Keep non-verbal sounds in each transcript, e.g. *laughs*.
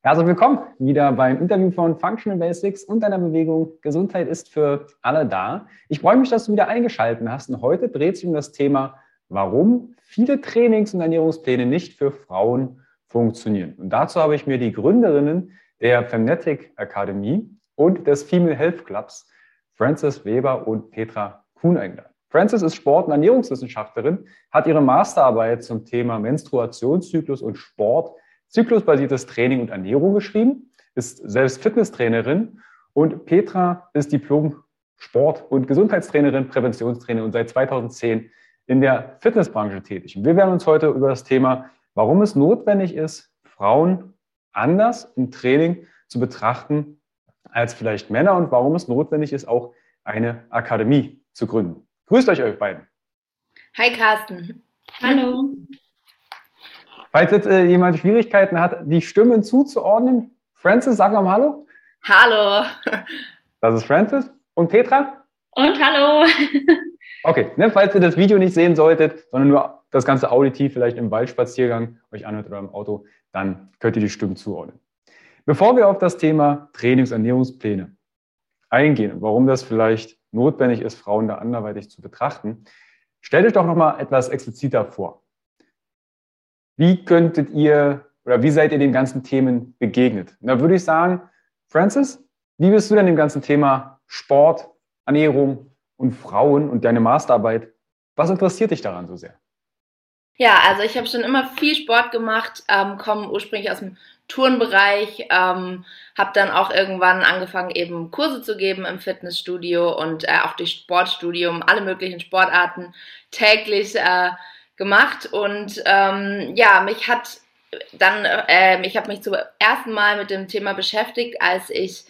Herzlich willkommen wieder beim Interview von Functional Basics und deiner Bewegung Gesundheit ist für alle da. Ich freue mich, dass du wieder eingeschaltet hast und heute dreht sich um das Thema, warum viele Trainings- und Ernährungspläne nicht für Frauen funktionieren. Und dazu habe ich mir die Gründerinnen der Femnetic Akademie und des Female Health Clubs, Frances Weber und Petra Kuhn eingeladen. Frances ist Sport- und Ernährungswissenschaftlerin, hat ihre Masterarbeit zum Thema Menstruationszyklus und Sport, zyklusbasiertes Training und Ernährung geschrieben, ist selbst Fitnesstrainerin und Petra ist Diplom Sport- und Gesundheitstrainerin, Präventionstrainerin und seit 2010 in der Fitnessbranche tätig. Und wir werden uns heute über das Thema, warum es notwendig ist, Frauen anders im Training zu betrachten als vielleicht Männer und warum es notwendig ist, auch eine Akademie zu gründen. Grüßt euch euch beiden. Hi Carsten. Hallo. Falls jetzt äh, jemand Schwierigkeiten hat, die Stimmen zuzuordnen, Francis, sag mal Hallo. Hallo. Das ist Francis. Und Petra? Und hallo. *laughs* Okay, ne, falls ihr das Video nicht sehen solltet, sondern nur das ganze auditiv vielleicht im Waldspaziergang euch anhört oder im Auto, dann könnt ihr die Stimmen zuordnen. Bevor wir auf das Thema Trainings- und Ernährungspläne eingehen, warum das vielleicht notwendig ist, Frauen da anderweitig zu betrachten, stellt euch doch nochmal etwas expliziter vor. Wie könntet ihr oder wie seid ihr den ganzen Themen begegnet? Und da würde ich sagen, Francis, wie bist du denn dem ganzen Thema Sport, Ernährung und Frauen und deine Masterarbeit, was interessiert dich daran so sehr? Ja, also ich habe schon immer viel Sport gemacht, ähm, komme ursprünglich aus dem Turnbereich, ähm, habe dann auch irgendwann angefangen, eben Kurse zu geben im Fitnessstudio und äh, auch durch Sportstudium, alle möglichen Sportarten täglich äh, gemacht. Und ähm, ja, mich hat dann, äh, ich habe mich zum ersten Mal mit dem Thema beschäftigt, als ich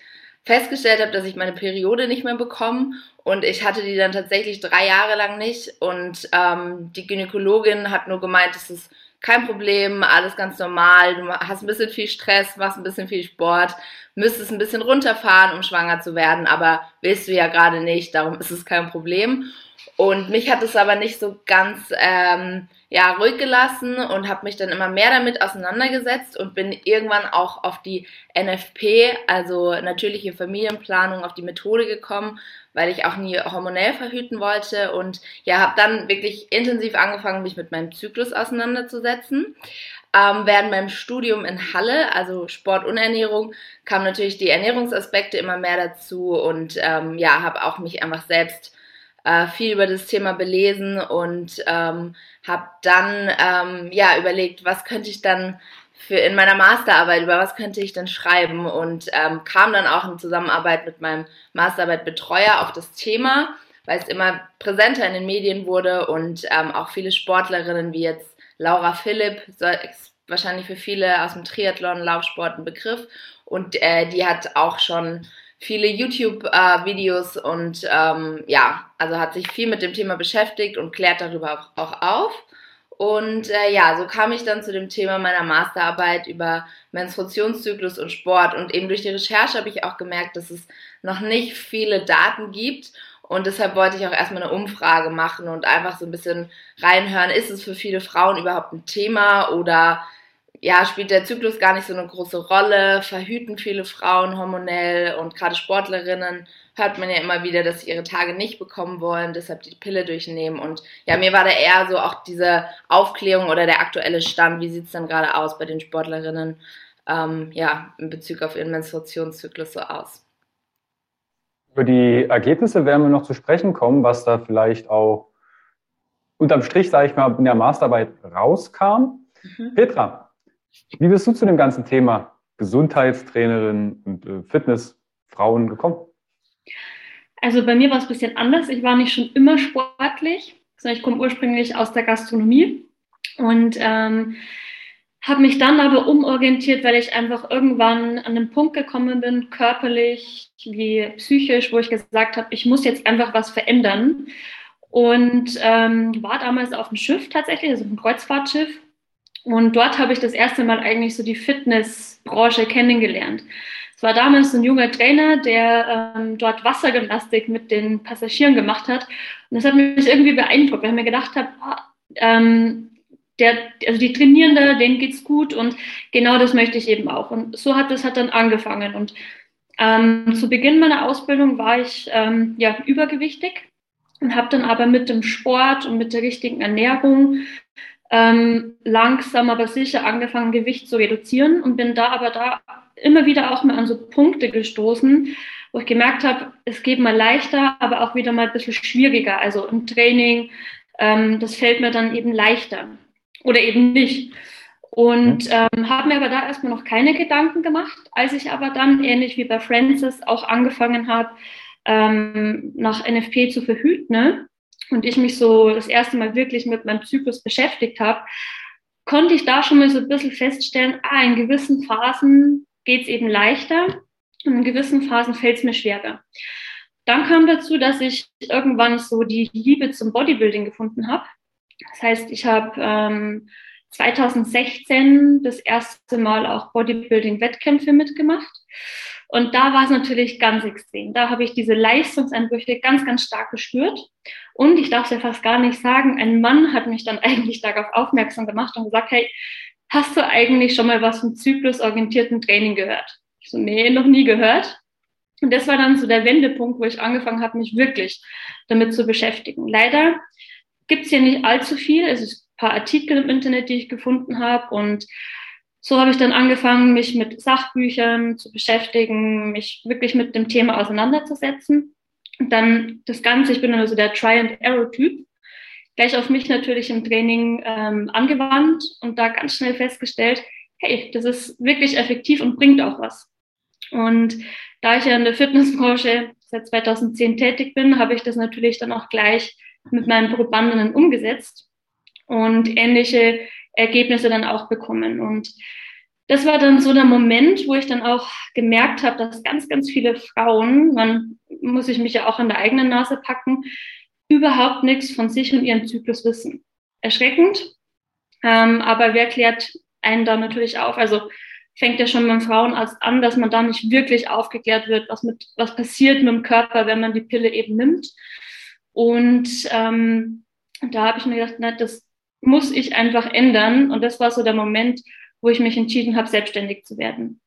festgestellt habe, dass ich meine Periode nicht mehr bekomme und ich hatte die dann tatsächlich drei Jahre lang nicht. Und ähm, die Gynäkologin hat nur gemeint, es ist kein Problem, alles ganz normal. Du hast ein bisschen viel Stress, machst ein bisschen viel Sport, müsstest ein bisschen runterfahren, um schwanger zu werden, aber willst du ja gerade nicht, darum ist es kein Problem. Und mich hat es aber nicht so ganz ähm, ja, ruhig gelassen und habe mich dann immer mehr damit auseinandergesetzt und bin irgendwann auch auf die NFP, also natürliche Familienplanung, auf die Methode gekommen, weil ich auch nie hormonell verhüten wollte und ja, habe dann wirklich intensiv angefangen, mich mit meinem Zyklus auseinanderzusetzen. Ähm, während meinem Studium in Halle, also Sport und Ernährung, kamen natürlich die Ernährungsaspekte immer mehr dazu und ähm, ja, habe auch mich einfach selbst äh, viel über das Thema belesen und ähm, habe dann ähm, ja überlegt, was könnte ich dann für in meiner Masterarbeit, über was könnte ich denn schreiben? Und ähm, kam dann auch in Zusammenarbeit mit meinem Masterarbeitbetreuer auf das Thema, weil es immer präsenter in den Medien wurde und ähm, auch viele Sportlerinnen wie jetzt Laura Philipp, ist wahrscheinlich für viele aus dem Triathlon, Laufsport ein Begriff. Und äh, die hat auch schon viele YouTube-Videos äh, und ähm, ja, also hat sich viel mit dem Thema beschäftigt und klärt darüber auch auf. Und äh, ja, so kam ich dann zu dem Thema meiner Masterarbeit über Menstruationszyklus und Sport. Und eben durch die Recherche habe ich auch gemerkt, dass es noch nicht viele Daten gibt Und deshalb wollte ich auch erstmal eine Umfrage machen und einfach so ein bisschen reinhören, ist es für viele Frauen überhaupt ein Thema oder ja, spielt der Zyklus gar nicht so eine große Rolle, verhüten viele Frauen hormonell und gerade Sportlerinnen hört man ja immer wieder, dass sie ihre Tage nicht bekommen wollen, deshalb die Pille durchnehmen. Und ja, mir war da eher so auch diese Aufklärung oder der aktuelle Stand, wie sieht es denn gerade aus bei den Sportlerinnen, ähm, ja, in Bezug auf ihren Menstruationszyklus so aus. Über die Ergebnisse werden wir noch zu sprechen kommen, was da vielleicht auch unterm Strich, sage ich mal, in der Masterarbeit rauskam. Mhm. Petra, wie bist du zu dem ganzen Thema Gesundheitstrainerin und äh, Fitnessfrauen gekommen? Also bei mir war es ein bisschen anders. Ich war nicht schon immer sportlich, sondern ich komme ursprünglich aus der Gastronomie und ähm, habe mich dann aber umorientiert, weil ich einfach irgendwann an den Punkt gekommen bin, körperlich wie psychisch, wo ich gesagt habe, ich muss jetzt einfach was verändern. Und ähm, war damals auf dem Schiff tatsächlich, also ein Kreuzfahrtschiff und dort habe ich das erste Mal eigentlich so die Fitnessbranche kennengelernt. Es war damals ein junger Trainer, der ähm, dort Wassergymnastik mit den Passagieren gemacht hat. Und das hat mich irgendwie beeindruckt, weil ich mir gedacht habe, ah, ähm, der, also die Trainierende, denen geht's gut und genau das möchte ich eben auch. Und so hat das hat dann angefangen. Und ähm, zu Beginn meiner Ausbildung war ich ähm, ja übergewichtig und habe dann aber mit dem Sport und mit der richtigen Ernährung ähm, langsam aber sicher angefangen, Gewicht zu reduzieren und bin da aber da immer wieder auch mal an so Punkte gestoßen, wo ich gemerkt habe, es geht mal leichter, aber auch wieder mal ein bisschen schwieriger. Also im Training, ähm, das fällt mir dann eben leichter oder eben nicht. Und ähm, habe mir aber da erstmal noch keine Gedanken gemacht, als ich aber dann, ähnlich wie bei Francis, auch angefangen habe, ähm, nach NFP zu verhüten. Ne? Und ich mich so das erste Mal wirklich mit meinem Zyklus beschäftigt habe, konnte ich da schon mal so ein bisschen feststellen, ah, in gewissen Phasen geht es eben leichter und in gewissen Phasen fällt es mir schwerer. Dann kam dazu, dass ich irgendwann so die Liebe zum Bodybuilding gefunden habe. Das heißt, ich habe ähm, 2016 das erste Mal auch Bodybuilding-Wettkämpfe mitgemacht. Und da war es natürlich ganz extrem. Da habe ich diese Leistungseinbrüche ganz, ganz stark gespürt. Und ich darf es ja fast gar nicht sagen, ein Mann hat mich dann *laughs* eigentlich darauf aufmerksam gemacht und gesagt, hey, hast du eigentlich schon mal was vom zyklusorientierten Training gehört? Ich so, nee, noch nie gehört. Und das war dann so der Wendepunkt, wo ich angefangen habe, mich wirklich damit zu beschäftigen. Leider gibt es hier nicht allzu viel. Es ist ein paar Artikel im Internet, die ich gefunden habe und so habe ich dann angefangen, mich mit Sachbüchern zu beschäftigen, mich wirklich mit dem Thema auseinanderzusetzen. Und dann das Ganze, ich bin also der Try-and-Error-Typ, gleich auf mich natürlich im Training ähm, angewandt und da ganz schnell festgestellt, hey, das ist wirklich effektiv und bringt auch was. Und da ich ja in der Fitnessbranche seit 2010 tätig bin, habe ich das natürlich dann auch gleich mit meinen Probandinnen umgesetzt und ähnliche Ergebnisse dann auch bekommen. Und das war dann so der Moment, wo ich dann auch gemerkt habe, dass ganz, ganz viele Frauen, man muss ich mich ja auch an der eigenen Nase packen, überhaupt nichts von sich und ihrem Zyklus wissen. Erschreckend, ähm, aber wer klärt einen da natürlich auf? Also fängt ja schon beim Frauenarzt an, dass man da nicht wirklich aufgeklärt wird, was, mit, was passiert mit dem Körper, wenn man die Pille eben nimmt. Und ähm, da habe ich mir gedacht, na, das, muss ich einfach ändern. Und das war so der Moment, wo ich mich entschieden habe, selbstständig zu werden.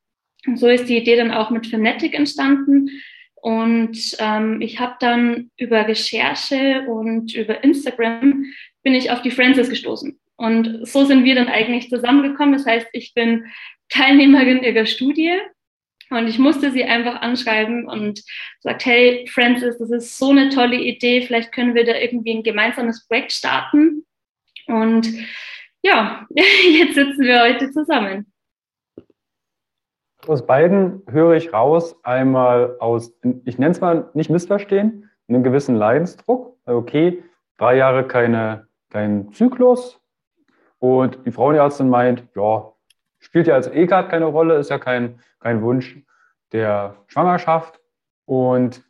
Und so ist die Idee dann auch mit Fanatic entstanden. Und ähm, ich habe dann über Recherche und über Instagram bin ich auf die Francis gestoßen. Und so sind wir dann eigentlich zusammengekommen. Das heißt, ich bin Teilnehmerin ihrer Studie und ich musste sie einfach anschreiben und sagt, hey Francis, das ist so eine tolle Idee, vielleicht können wir da irgendwie ein gemeinsames Projekt starten. Und ja, *laughs* jetzt sitzen wir heute zusammen. Aus beiden höre ich raus, einmal aus, ich nenne es mal nicht missverstehen, einen gewissen Leidensdruck. Okay, drei Jahre keine, kein Zyklus. Und die Frauenärztin meint, ja, spielt ja als eh gerade keine Rolle, ist ja kein, kein Wunsch der Schwangerschaft. Und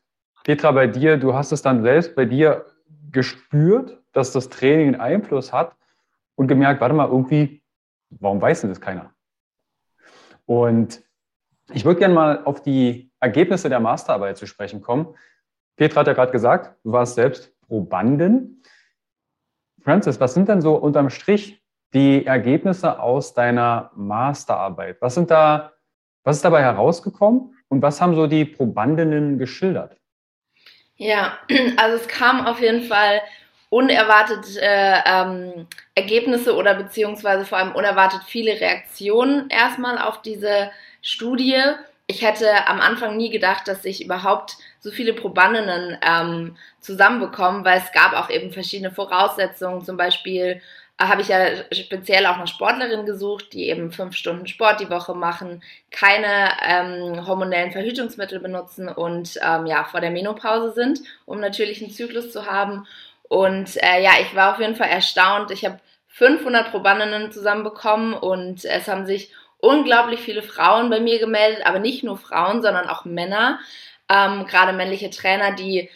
Petra, bei dir, du hast es dann selbst bei dir gespürt, dass das Training einen Einfluss hat und gemerkt, warte mal, irgendwie, warum weiß denn das keiner? Und ich würde gerne mal auf die Ergebnisse der Masterarbeit zu sprechen kommen. Petra hat ja gerade gesagt, du warst selbst Probandin. Francis, was sind denn so unterm Strich die Ergebnisse aus deiner Masterarbeit? Was sind da, was ist dabei herausgekommen und was haben so die Probandinnen geschildert? Ja, *clears throat* also es kam auf jeden Fall unerwartet äh, ähm, Ergebnisse oder beziehungsweise vor allem unerwartet viele Reaktionen erstmal auf diese Studie. Ich hätte am Anfang nie gedacht, dass ich überhaupt so viele Probandinnen ähm, zusammenbekomme, weil es gab auch eben verschiedene Voraussetzungen. Zum Beispiel äh, habe ich ja speziell auch eine Sportlerin gesucht, die eben fünf Stunden Sport die Woche machen, keine ähm, hormonellen Verhütungsmittel benutzen und ähm, ja vor der Menopause sind, um natürlichen Zyklus zu haben. Und äh, ja, ich war auf jeden Fall erstaunt. Ich habe 500 Probandinnen zusammenbekommen und es haben sich unglaublich viele Frauen bei mir gemeldet, aber nicht nur Frauen, sondern auch Männer, ähm, gerade männliche Trainer, die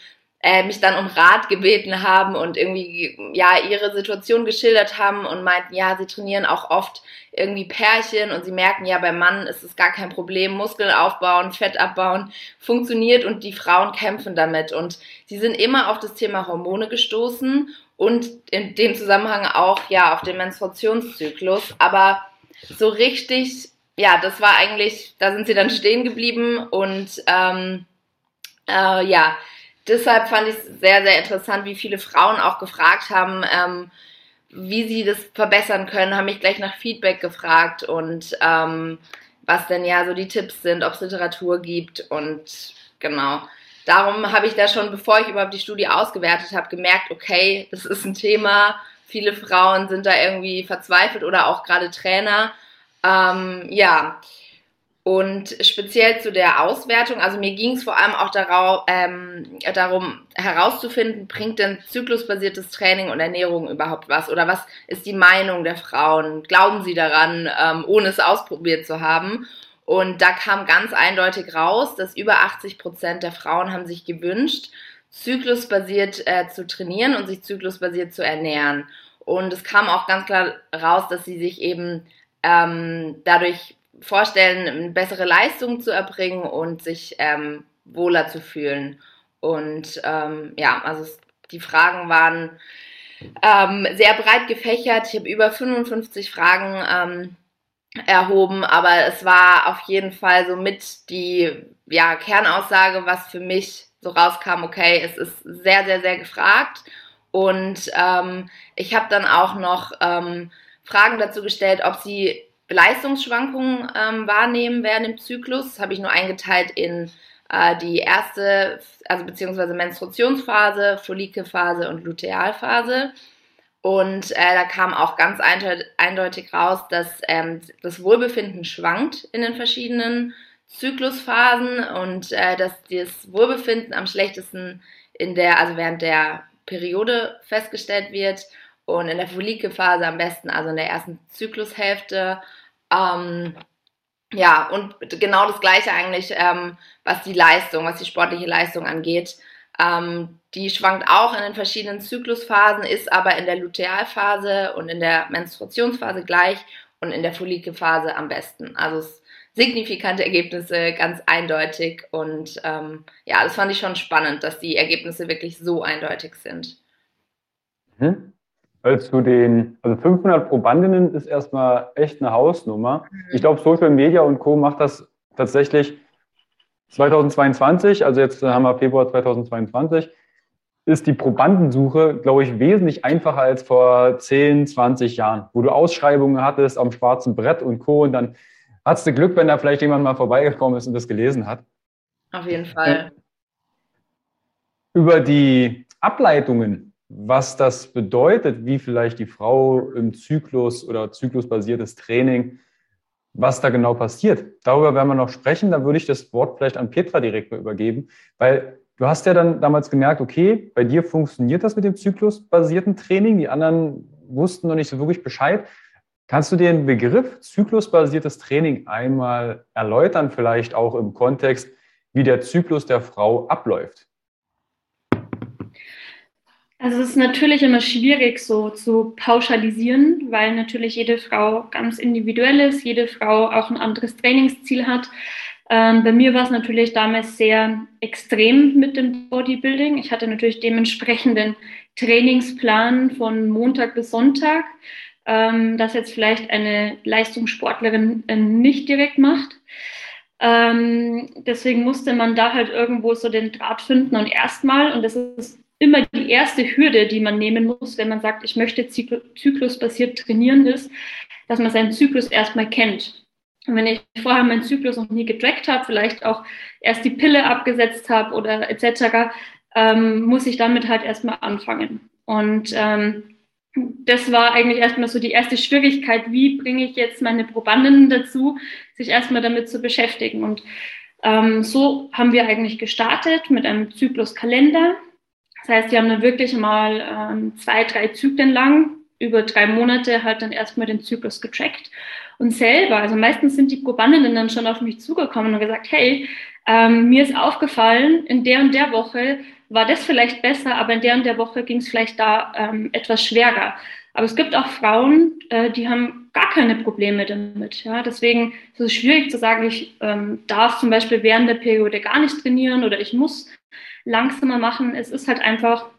äh, mich dann um Rat gebeten haben und irgendwie ja ihre Situation geschildert haben und meinten, ja, sie trainieren auch oft irgendwie Pärchen und sie merken, ja, beim Mann ist es gar kein Problem, Muskeln aufbauen, Fett abbauen, funktioniert und die Frauen kämpfen damit. Und sie sind immer auf das Thema Hormone gestoßen und in dem Zusammenhang auch ja auf den Menstruationszyklus, aber so richtig, ja, das war eigentlich, da sind sie dann stehen geblieben und ähm, äh, ja, deshalb fand ich es sehr, sehr interessant, wie viele Frauen auch gefragt haben, ähm, wie sie das verbessern können, haben mich gleich nach Feedback gefragt und ähm, was denn ja so die Tipps sind, ob es Literatur gibt und genau. Darum habe ich da schon, bevor ich überhaupt die Studie ausgewertet habe, gemerkt, okay, das ist ein Thema. Viele Frauen sind da irgendwie verzweifelt oder auch gerade Trainer. Ähm, ja, und speziell zu der Auswertung, also mir ging es vor allem auch darauf, ähm, darum herauszufinden, bringt denn zyklusbasiertes Training und Ernährung überhaupt was? Oder was ist die Meinung der Frauen? Glauben sie daran, ähm, ohne es ausprobiert zu haben? Und da kam ganz eindeutig raus, dass über 80 Prozent der Frauen haben sich gewünscht, zyklusbasiert äh, zu trainieren und sich zyklusbasiert zu ernähren. Und es kam auch ganz klar raus, dass sie sich eben ähm, dadurch vorstellen, bessere Leistungen zu erbringen und sich ähm, wohler zu fühlen. Und ähm, ja, also die Fragen waren ähm, sehr breit gefächert. Ich habe über 55 Fragen ähm, erhoben, aber es war auf jeden Fall so mit die ja, Kernaussage, was für mich so rauskam, okay, es ist sehr, sehr, sehr gefragt. Und ähm, ich habe dann auch noch ähm, Fragen dazu gestellt, ob sie Leistungsschwankungen ähm, wahrnehmen während dem Zyklus. Das habe ich nur eingeteilt in äh, die erste, also beziehungsweise Menstruationsphase, Follikelphase und Lutealphase. Und äh, da kam auch ganz eindeutig raus, dass ähm, das Wohlbefinden schwankt in den verschiedenen Zyklusphasen und äh, dass das Wohlbefinden am schlechtesten in der, also während der Periode festgestellt wird und in der Follikelphase am besten, also in der ersten Zyklushälfte. Ähm, ja, und genau das Gleiche eigentlich, ähm, was die Leistung, was die sportliche Leistung angeht. Ähm, die schwankt auch in den verschiedenen Zyklusphasen, ist aber in der Lutealphase und in der Menstruationsphase gleich und in der Follikelphase am besten. Also signifikante Ergebnisse, ganz eindeutig. Und ähm, ja, das fand ich schon spannend, dass die Ergebnisse wirklich so eindeutig sind. Mhm. Weil zu den, also 500 Probandinnen ist erstmal echt eine Hausnummer. Mhm. Ich glaube, Social Media und Co. macht das tatsächlich 2022, also jetzt haben wir Februar 2022, ist die Probandensuche, glaube ich, wesentlich einfacher als vor 10, 20 Jahren, wo du Ausschreibungen hattest am schwarzen Brett und Co. Und dann hattest du Glück, wenn da vielleicht jemand mal vorbeigekommen ist und das gelesen hat. Auf jeden Fall. Über die Ableitungen was das bedeutet, wie vielleicht die Frau im Zyklus oder zyklusbasiertes Training, was da genau passiert. Darüber werden wir noch sprechen. Da würde ich das Wort vielleicht an Petra direkt mal übergeben, weil du hast ja dann damals gemerkt, okay, bei dir funktioniert das mit dem zyklusbasierten Training. Die anderen wussten noch nicht so wirklich Bescheid. Kannst du den Begriff zyklusbasiertes Training einmal erläutern, vielleicht auch im Kontext, wie der Zyklus der Frau abläuft? Also es ist natürlich immer schwierig so zu pauschalisieren, weil natürlich jede Frau ganz individuell ist, jede Frau auch ein anderes Trainingsziel hat. Ähm, bei mir war es natürlich damals sehr extrem mit dem Bodybuilding. Ich hatte natürlich dementsprechenden Trainingsplan von Montag bis Sonntag, ähm, das jetzt vielleicht eine Leistungssportlerin äh, nicht direkt macht. Ähm, deswegen musste man da halt irgendwo so den Draht finden und erstmal, und das ist immer die erste Hürde, die man nehmen muss, wenn man sagt, ich möchte zyklusbasiert trainieren, ist, dass man seinen Zyklus erstmal kennt. Und wenn ich vorher meinen Zyklus noch nie getrackt habe, vielleicht auch erst die Pille abgesetzt habe oder etc., ähm, muss ich damit halt erstmal anfangen. Und ähm, das war eigentlich erstmal so die erste Schwierigkeit, wie bringe ich jetzt meine Probanden dazu, sich erstmal damit zu beschäftigen. Und ähm, so haben wir eigentlich gestartet mit einem Zykluskalender. Das heißt, wir haben dann wirklich mal ähm, zwei, drei Zyklen lang über drei Monate halt dann erstmal den Zyklus getrackt und selber, also meistens sind die Probandinnen dann schon auf mich zugekommen und gesagt, hey, ähm, mir ist aufgefallen, in der und der Woche war das vielleicht besser, aber in der und der Woche ging es vielleicht da ähm, etwas schwerer. Aber es gibt auch Frauen, äh, die haben gar keine Probleme damit. Ja? Deswegen ist es schwierig zu sagen, ich ähm, darf zum Beispiel während der Periode gar nicht trainieren oder ich muss langsamer machen. Es ist halt einfach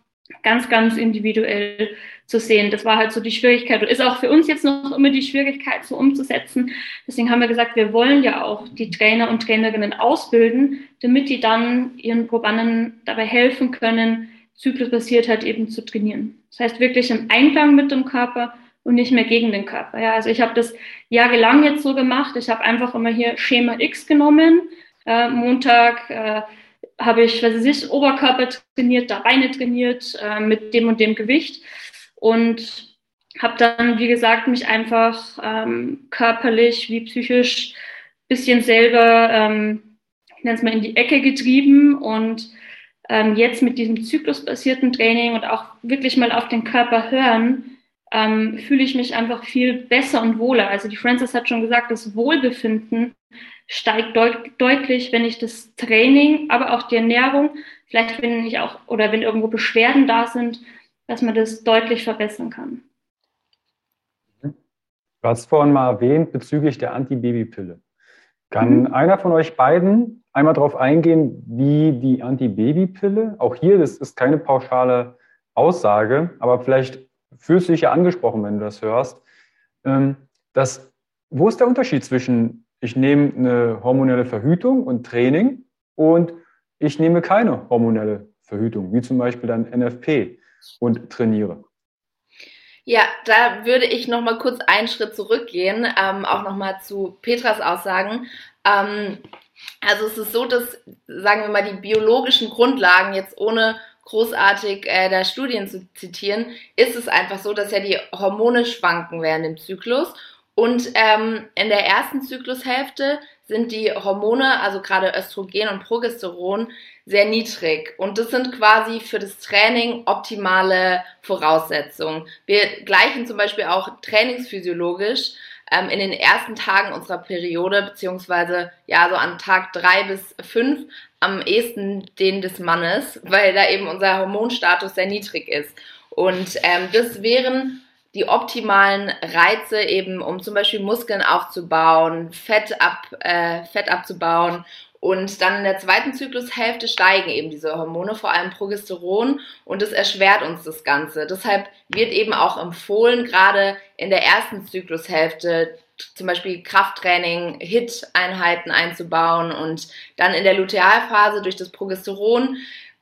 ganz, ganz individuell zu sehen. Das war halt so die Schwierigkeit und ist auch für uns jetzt noch immer die Schwierigkeit, so umzusetzen. Deswegen haben wir gesagt, wir wollen ja auch die Trainer und Trainerinnen ausbilden, damit die dann ihren Probanden dabei helfen können, zyklusbasiert halt eben zu trainieren. Das heißt wirklich im Einklang mit dem Körper und nicht mehr gegen den Körper. Ja, also ich habe das jahrelang jetzt so gemacht. Ich habe einfach immer hier Schema X genommen. Äh, Montag äh, habe ich, was weiß ich, Oberkörper trainiert, da Beine trainiert äh, mit dem und dem Gewicht und habe dann, wie gesagt, mich einfach ähm, körperlich wie psychisch bisschen selber, ähm, ich nenne es mal, in die Ecke getrieben und ähm, jetzt mit diesem zyklusbasierten Training und auch wirklich mal auf den Körper hören, ähm, fühle ich mich einfach viel besser und wohler. Also die Frances hat schon gesagt, das Wohlbefinden steigt deut deutlich, wenn ich das Training, aber auch die Ernährung, vielleicht wenn ich auch oder wenn irgendwo Beschwerden da sind, dass man das deutlich verbessern kann. Du hast vorhin mal erwähnt bezüglich der Antibabypille. Kann mhm. einer von euch beiden einmal darauf eingehen, wie die Antibabypille, auch hier, das ist keine pauschale Aussage, aber vielleicht fühlst du dich ja angesprochen, wenn du das hörst, ähm, dass, wo ist der Unterschied zwischen ich nehme eine hormonelle Verhütung und Training und ich nehme keine hormonelle Verhütung, wie zum Beispiel dann NFP und trainiere. Ja, da würde ich noch mal kurz einen Schritt zurückgehen, ähm, auch noch mal zu Petras Aussagen. Ähm, also es ist so, dass, sagen wir mal, die biologischen Grundlagen jetzt ohne großartig äh, der Studien zu zitieren, ist es einfach so, dass ja die Hormone schwanken während dem Zyklus und ähm, in der ersten Zyklushälfte sind die Hormone, also gerade Östrogen und Progesteron, sehr niedrig. Und das sind quasi für das Training optimale Voraussetzungen. Wir gleichen zum Beispiel auch trainingsphysiologisch ähm, in den ersten Tagen unserer Periode, beziehungsweise ja, so an Tag drei bis fünf am ehesten den des Mannes, weil da eben unser Hormonstatus sehr niedrig ist. Und ähm, das wären die optimalen Reize eben, um zum Beispiel Muskeln aufzubauen, Fett, ab, äh, Fett abzubauen. Und dann in der zweiten Zyklushälfte steigen eben diese Hormone, vor allem Progesteron, und das erschwert uns das Ganze. Deshalb wird eben auch empfohlen, gerade in der ersten Zyklushälfte zum Beispiel Krafttraining, HIT-Einheiten einzubauen und dann in der Lutealphase durch das Progesteron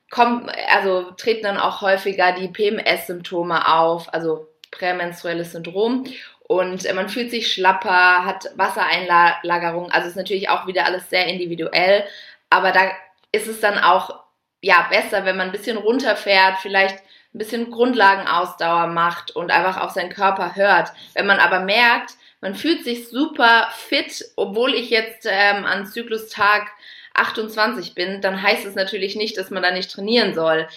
kommt, also treten dann auch häufiger die PMS-Symptome auf, also prämenstruelles Syndrom. Und äh, man fühlt sich schlapper, hat Wassereinlagerung. Also ist natürlich auch wieder alles sehr individuell. Aber da ist es dann auch ja, besser, wenn man ein bisschen runterfährt, vielleicht ein bisschen Grundlagenausdauer macht und einfach auf seinen Körper hört. Wenn man aber merkt, man fühlt sich super fit, obwohl ich jetzt ähm, an Zyklustag 28 bin, dann heißt es natürlich nicht, dass man da nicht trainieren soll.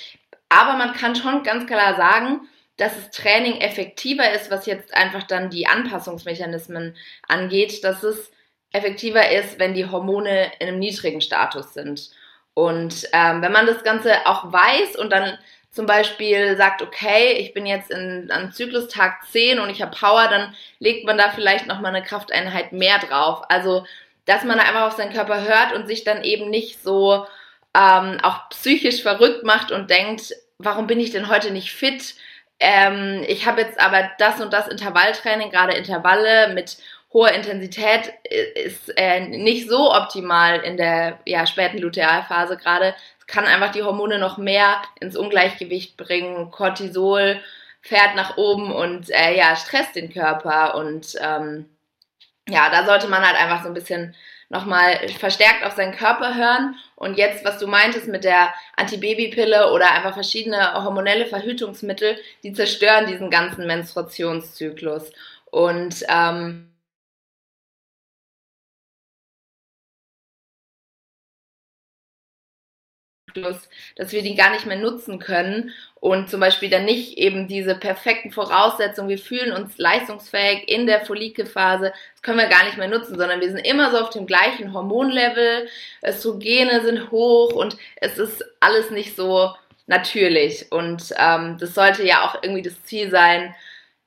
Aber man kann schon ganz klar sagen, dass das Training effektiver ist, was jetzt einfach dann die Anpassungsmechanismen angeht, dass es effektiver ist, wenn die Hormone in einem niedrigen Status sind. Und ähm, wenn man das Ganze auch weiß und dann zum Beispiel sagt, okay, ich bin jetzt in, an Zyklustag 10 und ich habe Power, dann legt man da vielleicht nochmal eine Krafteinheit mehr drauf. Also dass man einfach auf seinen Körper hört und sich dann eben nicht so ähm, auch psychisch verrückt macht und denkt, warum bin ich denn heute nicht fit? Ähm, ich habe jetzt aber das und das Intervalltraining, gerade Intervalle mit hoher Intensität ist äh, nicht so optimal in der ja, späten Lutealphase gerade. Es kann einfach die Hormone noch mehr ins Ungleichgewicht bringen. Cortisol fährt nach oben und äh, ja, stresst den Körper. Und ähm, ja, da sollte man halt einfach so ein bisschen nochmal verstärkt auf seinen Körper hören. Und jetzt, was du meintest mit der Antibabypille oder einfach verschiedene hormonelle Verhütungsmittel, die zerstören diesen ganzen Menstruationszyklus. Und ähm, Zyklus, dass wir die gar nicht mehr nutzen können und zum Beispiel dann nicht eben diese perfekten Voraussetzungen, wir fühlen uns leistungsfähig in der Follikelphase, das können wir gar nicht mehr nutzen, sondern wir sind immer so auf dem gleichen Hormonlevel, Östrogene sind hoch und es ist alles nicht so natürlich und ähm, das sollte ja auch irgendwie das Ziel sein,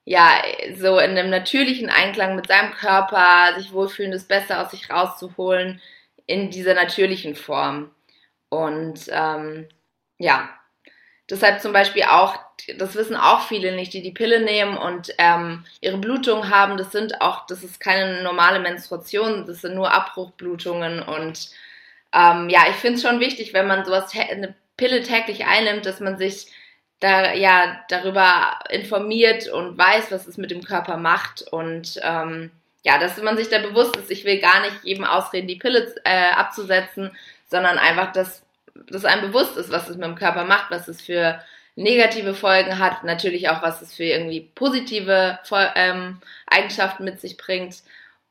ja, so in einem natürlichen Einklang mit seinem Körper, sich wohlfühlen, das Beste aus sich rauszuholen in dieser natürlichen Form. Und ähm, ja, deshalb zum Beispiel auch, das wissen auch viele nicht, die die Pille nehmen und ähm, ihre Blutung haben. Das sind auch, das ist keine normale Menstruation, das sind nur Abbruchblutungen. Und ähm, ja, ich finde es schon wichtig, wenn man sowas, eine Pille täglich einnimmt, dass man sich da ja darüber informiert und weiß, was es mit dem Körper macht und ähm, ja, dass man sich da bewusst ist, ich will gar nicht jedem ausreden, die Pille äh, abzusetzen, sondern einfach, dass, dass einem bewusst ist, was es mit dem Körper macht, was es für negative Folgen hat, natürlich auch, was es für irgendwie positive ähm, Eigenschaften mit sich bringt.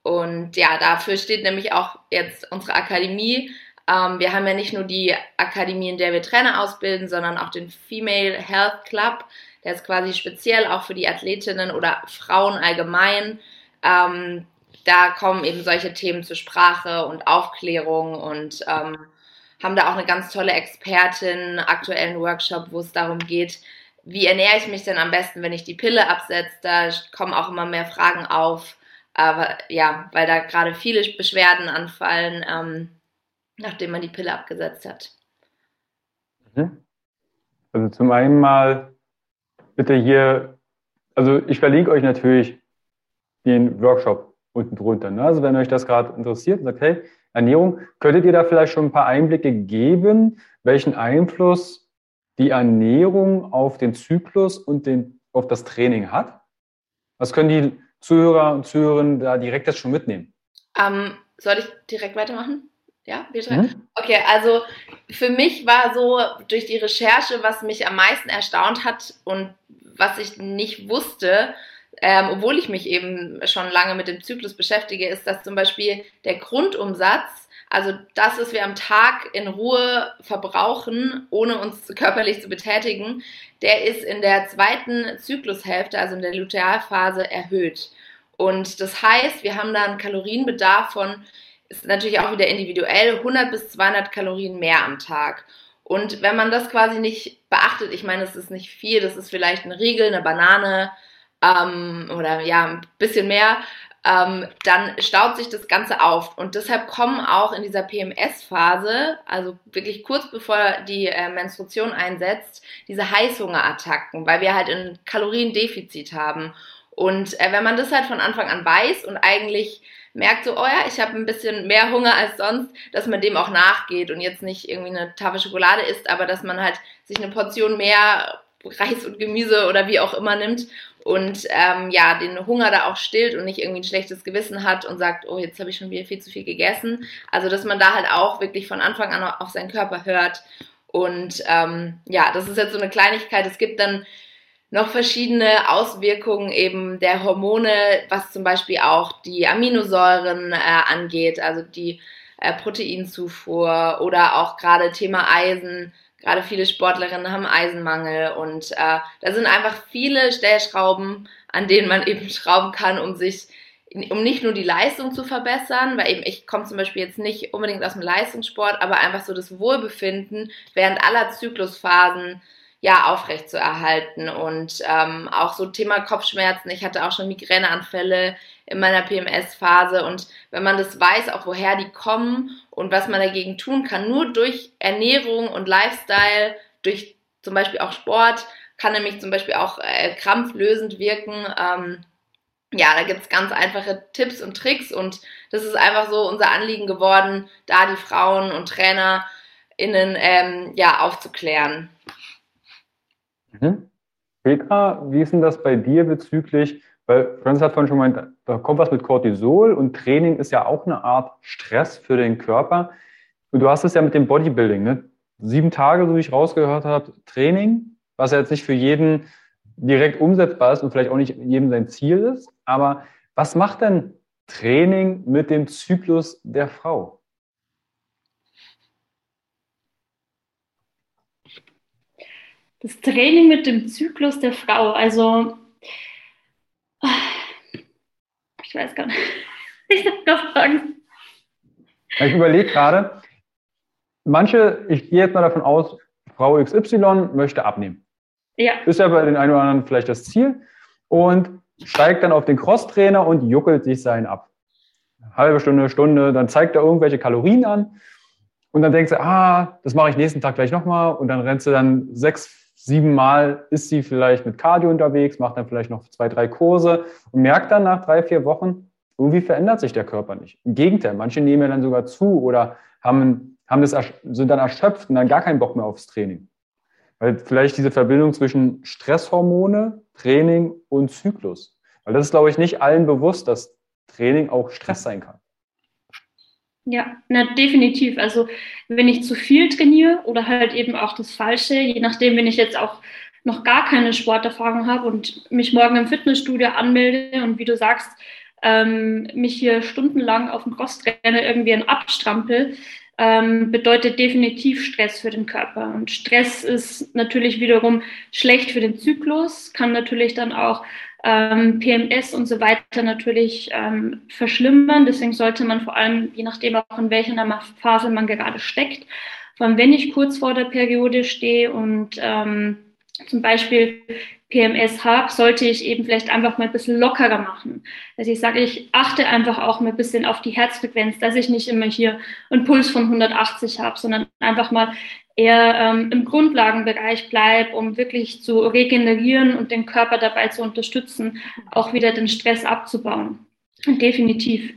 Und ja, dafür steht nämlich auch jetzt unsere Akademie. Ähm, wir haben ja nicht nur die Akademie, in der wir Trainer ausbilden, sondern auch den Female Health Club. Der ist quasi speziell auch für die Athletinnen oder Frauen allgemein. Ähm, da kommen eben solche Themen zur Sprache und Aufklärung und ähm, haben da auch eine ganz tolle Expertin, aktuellen Workshop, wo es darum geht, wie ernähre ich mich denn am besten, wenn ich die Pille absetze. Da kommen auch immer mehr Fragen auf, aber ja, weil da gerade viele Beschwerden anfallen, ähm, nachdem man die Pille abgesetzt hat. Mhm. Also zum einen mal bitte hier, also ich verlinke euch natürlich den Workshop unten drunter. Ne? Also wenn euch das gerade interessiert, sagt, hey, Ernährung, könntet ihr da vielleicht schon ein paar Einblicke geben, welchen Einfluss die Ernährung auf den Zyklus und den, auf das Training hat? Was können die Zuhörer und Zuhörerinnen da direkt jetzt schon mitnehmen? Ähm, soll ich direkt weitermachen? Ja? Mhm. Okay, also für mich war so durch die Recherche, was mich am meisten erstaunt hat und was ich nicht wusste, ähm, obwohl ich mich eben schon lange mit dem Zyklus beschäftige, ist, dass zum Beispiel der Grundumsatz, also das, was wir am Tag in Ruhe verbrauchen, ohne uns körperlich zu betätigen, der ist in der zweiten Zyklushälfte, also in der Lutealphase, erhöht. Und das heißt, wir haben da einen Kalorienbedarf von, ist natürlich auch wieder individuell, 100 bis 200 Kalorien mehr am Tag. Und wenn man das quasi nicht beachtet, ich meine, es ist nicht viel, das ist vielleicht ein Riegel, eine Banane, ähm, oder ja, ein bisschen mehr, ähm, dann staut sich das Ganze auf. Und deshalb kommen auch in dieser PMS-Phase, also wirklich kurz bevor die äh, Menstruation einsetzt, diese Heißhungerattacken, weil wir halt ein Kaloriendefizit haben. Und äh, wenn man das halt von Anfang an weiß und eigentlich merkt so, oh ja, ich habe ein bisschen mehr Hunger als sonst, dass man dem auch nachgeht und jetzt nicht irgendwie eine Tafel Schokolade isst, aber dass man halt sich eine Portion mehr Reis und Gemüse oder wie auch immer nimmt und ähm, ja, den Hunger da auch stillt und nicht irgendwie ein schlechtes Gewissen hat und sagt, oh, jetzt habe ich schon wieder viel zu viel gegessen. Also, dass man da halt auch wirklich von Anfang an auf seinen Körper hört. Und ähm, ja, das ist jetzt so eine Kleinigkeit. Es gibt dann noch verschiedene Auswirkungen eben der Hormone, was zum Beispiel auch die Aminosäuren äh, angeht, also die äh, Proteinzufuhr oder auch gerade Thema Eisen Gerade viele Sportlerinnen haben Eisenmangel und äh, da sind einfach viele Stellschrauben, an denen man *laughs* eben schrauben kann, um sich, um nicht nur die Leistung zu verbessern, weil eben ich komme zum Beispiel jetzt nicht unbedingt aus dem Leistungssport, aber einfach so das Wohlbefinden während aller Zyklusphasen ja, aufrecht zu erhalten. Und ähm, auch so Thema Kopfschmerzen. Ich hatte auch schon Migräneanfälle in meiner PMS-Phase. Und wenn man das weiß, auch woher die kommen und was man dagegen tun kann, nur durch Ernährung und Lifestyle, durch zum Beispiel auch Sport, kann nämlich zum Beispiel auch äh, krampflösend wirken. Ähm, ja, da gibt's ganz einfache Tipps und Tricks und das ist einfach so unser Anliegen geworden, da die Frauen und TrainerInnen ähm, ja, aufzuklären. Mhm. Petra, wie ist denn das bei dir bezüglich, weil Franz hat vorhin schon gemeint, da kommt was mit Cortisol und Training ist ja auch eine Art Stress für den Körper. Und du hast es ja mit dem Bodybuilding, ne? Sieben Tage, so wie ich rausgehört habe, Training, was ja jetzt nicht für jeden direkt umsetzbar ist und vielleicht auch nicht jedem sein Ziel ist. Aber was macht denn Training mit dem Zyklus der Frau? Das Training mit dem Zyklus der Frau, also ich weiß gar nicht, *laughs* ich darf noch sagen. Ich überlege gerade, manche, ich gehe jetzt mal davon aus, Frau XY möchte abnehmen. Ja. Ist ja bei den einen oder anderen vielleicht das Ziel und steigt dann auf den Crosstrainer und juckelt sich seinen ab. Halbe Stunde, Stunde, dann zeigt er irgendwelche Kalorien an und dann denkt sie, ah, das mache ich nächsten Tag gleich nochmal und dann rennt sie dann sechs, siebenmal ist sie vielleicht mit Cardio unterwegs, macht dann vielleicht noch zwei, drei Kurse und merkt dann nach drei, vier Wochen, irgendwie verändert sich der Körper nicht. Im Gegenteil, manche nehmen ja dann sogar zu oder haben, haben das, sind dann erschöpft und dann gar keinen Bock mehr aufs Training. Weil vielleicht diese Verbindung zwischen Stresshormone, Training und Zyklus. Weil das ist, glaube ich, nicht allen bewusst, dass Training auch Stress sein kann. Ja, na, definitiv. Also wenn ich zu viel trainiere oder halt eben auch das Falsche, je nachdem, wenn ich jetzt auch noch gar keine Sporterfahrung habe und mich morgen im Fitnessstudio anmelde und wie du sagst, ähm, mich hier stundenlang auf dem Crosstrainer irgendwie ein abstrampel, ähm, bedeutet definitiv Stress für den Körper. Und Stress ist natürlich wiederum schlecht für den Zyklus, kann natürlich dann auch ähm, PMS und so weiter natürlich ähm, verschlimmern. Deswegen sollte man vor allem, je nachdem auch in welcher Phase man gerade steckt, vor allem wenn ich kurz vor der Periode stehe und ähm, zum Beispiel PMS habe, sollte ich eben vielleicht einfach mal ein bisschen lockerer machen. Also ich sage, ich achte einfach auch mal ein bisschen auf die Herzfrequenz, dass ich nicht immer hier einen Puls von 180 habe, sondern einfach mal eher ähm, im Grundlagenbereich bleibe, um wirklich zu regenerieren und den Körper dabei zu unterstützen, auch wieder den Stress abzubauen. Definitiv.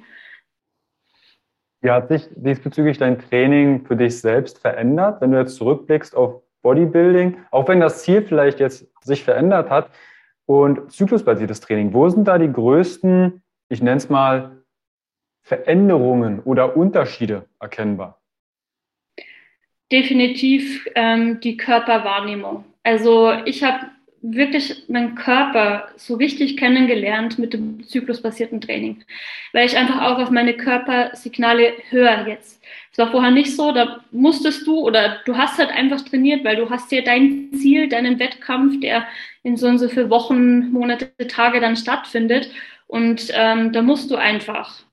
Wie hat sich diesbezüglich dein Training für dich selbst verändert, wenn du jetzt zurückblickst auf Bodybuilding, auch wenn das Ziel vielleicht jetzt sich verändert hat und zyklusbasiertes Training? Wo sind da die größten, ich nenne es mal, Veränderungen oder Unterschiede erkennbar? Definitiv ähm, die Körperwahrnehmung. Also ich habe wirklich meinen Körper so richtig kennengelernt mit dem zyklusbasierten Training, weil ich einfach auch auf meine Körpersignale höre jetzt. Es war vorher nicht so, da musstest du oder du hast halt einfach trainiert, weil du hast ja dein Ziel, deinen Wettkampf, der in so und so viele Wochen, Monate, Tage dann stattfindet und ähm, da musst du einfach.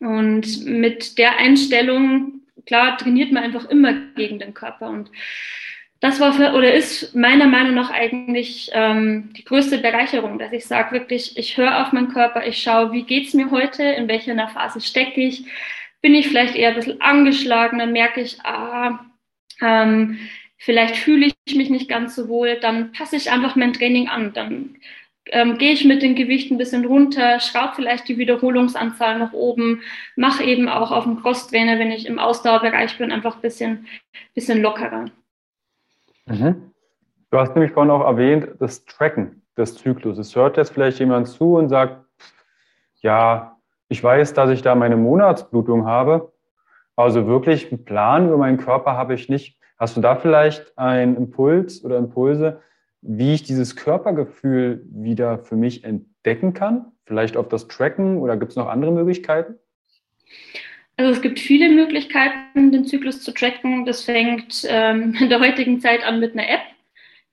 Und mit der Einstellung klar trainiert man einfach immer gegen den Körper und das war für, oder ist meiner Meinung nach eigentlich ähm, die größte Bereicherung, dass ich sage wirklich, ich höre auf meinen Körper, ich schaue, wie geht's mir heute, in welcher Phase stecke ich, bin ich vielleicht eher ein bisschen angeschlagen, dann merke ich, ah, ähm, vielleicht fühle ich mich nicht ganz so wohl, dann passe ich einfach mein Training an, dann ähm, gehe ich mit dem Gewicht ein bisschen runter, schraube vielleicht die Wiederholungsanzahl nach oben, mache eben auch auf dem Crosstrainer, wenn ich im Ausdauerbereich bin, einfach ein bisschen, bisschen lockerer. Mhm. Du hast nämlich vorhin auch erwähnt, das Tracken des Zyklus. Es hört jetzt vielleicht jemand zu und sagt, ja, ich weiß, dass ich da meine Monatsblutung habe. Also wirklich einen Plan über meinen Körper habe ich nicht. Hast du da vielleicht einen Impuls oder Impulse, wie ich dieses Körpergefühl wieder für mich entdecken kann? Vielleicht auf das Tracken oder gibt es noch andere Möglichkeiten? Also es gibt viele Möglichkeiten, den Zyklus zu tracken. Das fängt ähm, *laughs* in der heutigen Zeit an mit einer App.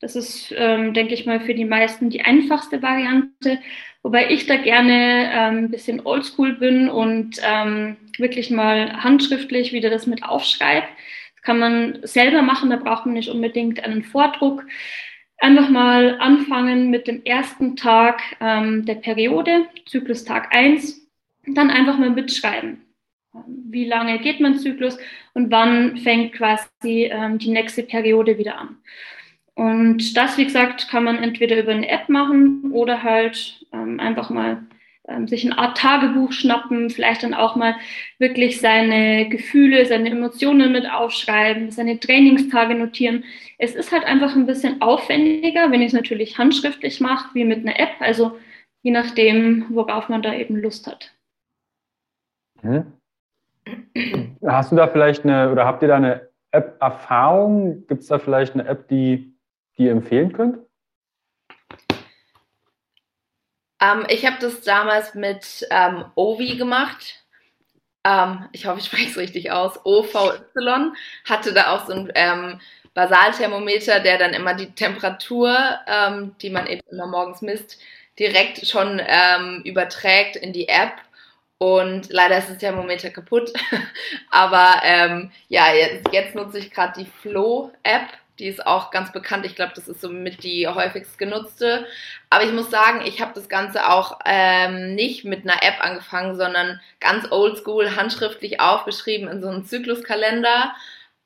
Das ist, ähm, denke ich mal, für die meisten die einfachste Variante. Wobei ich da gerne ähm, ein bisschen oldschool bin und ähm, wirklich mal handschriftlich wieder das mit aufschreibe. Das kann man selber machen, da braucht man nicht unbedingt einen Vordruck. Einfach mal anfangen mit dem ersten Tag ähm, der Periode, Zyklustag 1, dann einfach mal mitschreiben. Wie lange geht mein Zyklus und wann fängt quasi ähm, die nächste Periode wieder an? Und das, wie gesagt, kann man entweder über eine App machen oder halt ähm, einfach mal ähm, sich eine Art Tagebuch schnappen, vielleicht dann auch mal wirklich seine Gefühle, seine Emotionen mit aufschreiben, seine Trainingstage notieren. Es ist halt einfach ein bisschen aufwendiger, wenn ich es natürlich handschriftlich mache, wie mit einer App, also je nachdem, worauf man da eben Lust hat. Hm. Hast du da vielleicht eine, oder habt ihr da eine App-Erfahrung? Gibt es da vielleicht eine App, die, die ihr empfehlen könnt? Ähm, ich habe das damals mit ähm, Ovi gemacht. Ähm, ich hoffe, ich *laughs* spreche es richtig aus. OVY hatte da auch so ein ähm, Basalthermometer, der dann immer die Temperatur, ähm, die man eben immer morgens misst, direkt schon ähm, überträgt in die App. Und leider ist das Thermometer kaputt. *laughs* Aber ja, jetzt, jetzt nutze ich gerade die Flow-App. Die ist auch ganz bekannt. Ich glaube, das ist somit die häufigst genutzte. Aber ich muss sagen, ich habe das Ganze auch ähm, nicht mit einer App angefangen, sondern ganz oldschool, handschriftlich aufgeschrieben in so einem Zykluskalender.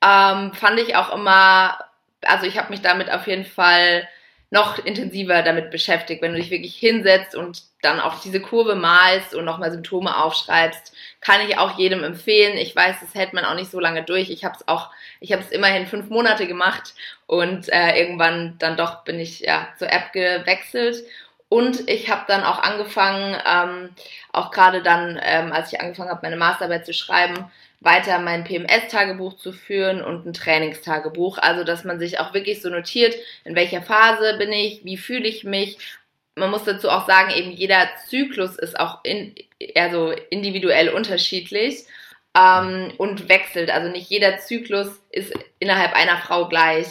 Ähm, fand ich auch immer, also ich habe mich damit auf jeden Fall noch intensiver damit beschäftigt, wenn du dich wirklich hinsetzt und dann auch diese Kurve malst und nochmal Symptome aufschreibst, kann ich auch jedem empfehlen. Ich weiß, das hält man auch nicht so lange durch. Ich habe es auch, ich habe es immerhin fünf Monate gemacht und äh, irgendwann dann doch bin ich ja zur App gewechselt. Und ich habe dann auch angefangen, ähm, auch gerade dann, ähm, als ich angefangen habe, meine Masterarbeit zu schreiben, weiter mein PMS-Tagebuch zu führen und ein Trainingstagebuch. Also, dass man sich auch wirklich so notiert, in welcher Phase bin ich, wie fühle ich mich. Man muss dazu auch sagen, eben jeder Zyklus ist auch in, also individuell unterschiedlich ähm, und wechselt. Also nicht jeder Zyklus ist innerhalb einer Frau gleich.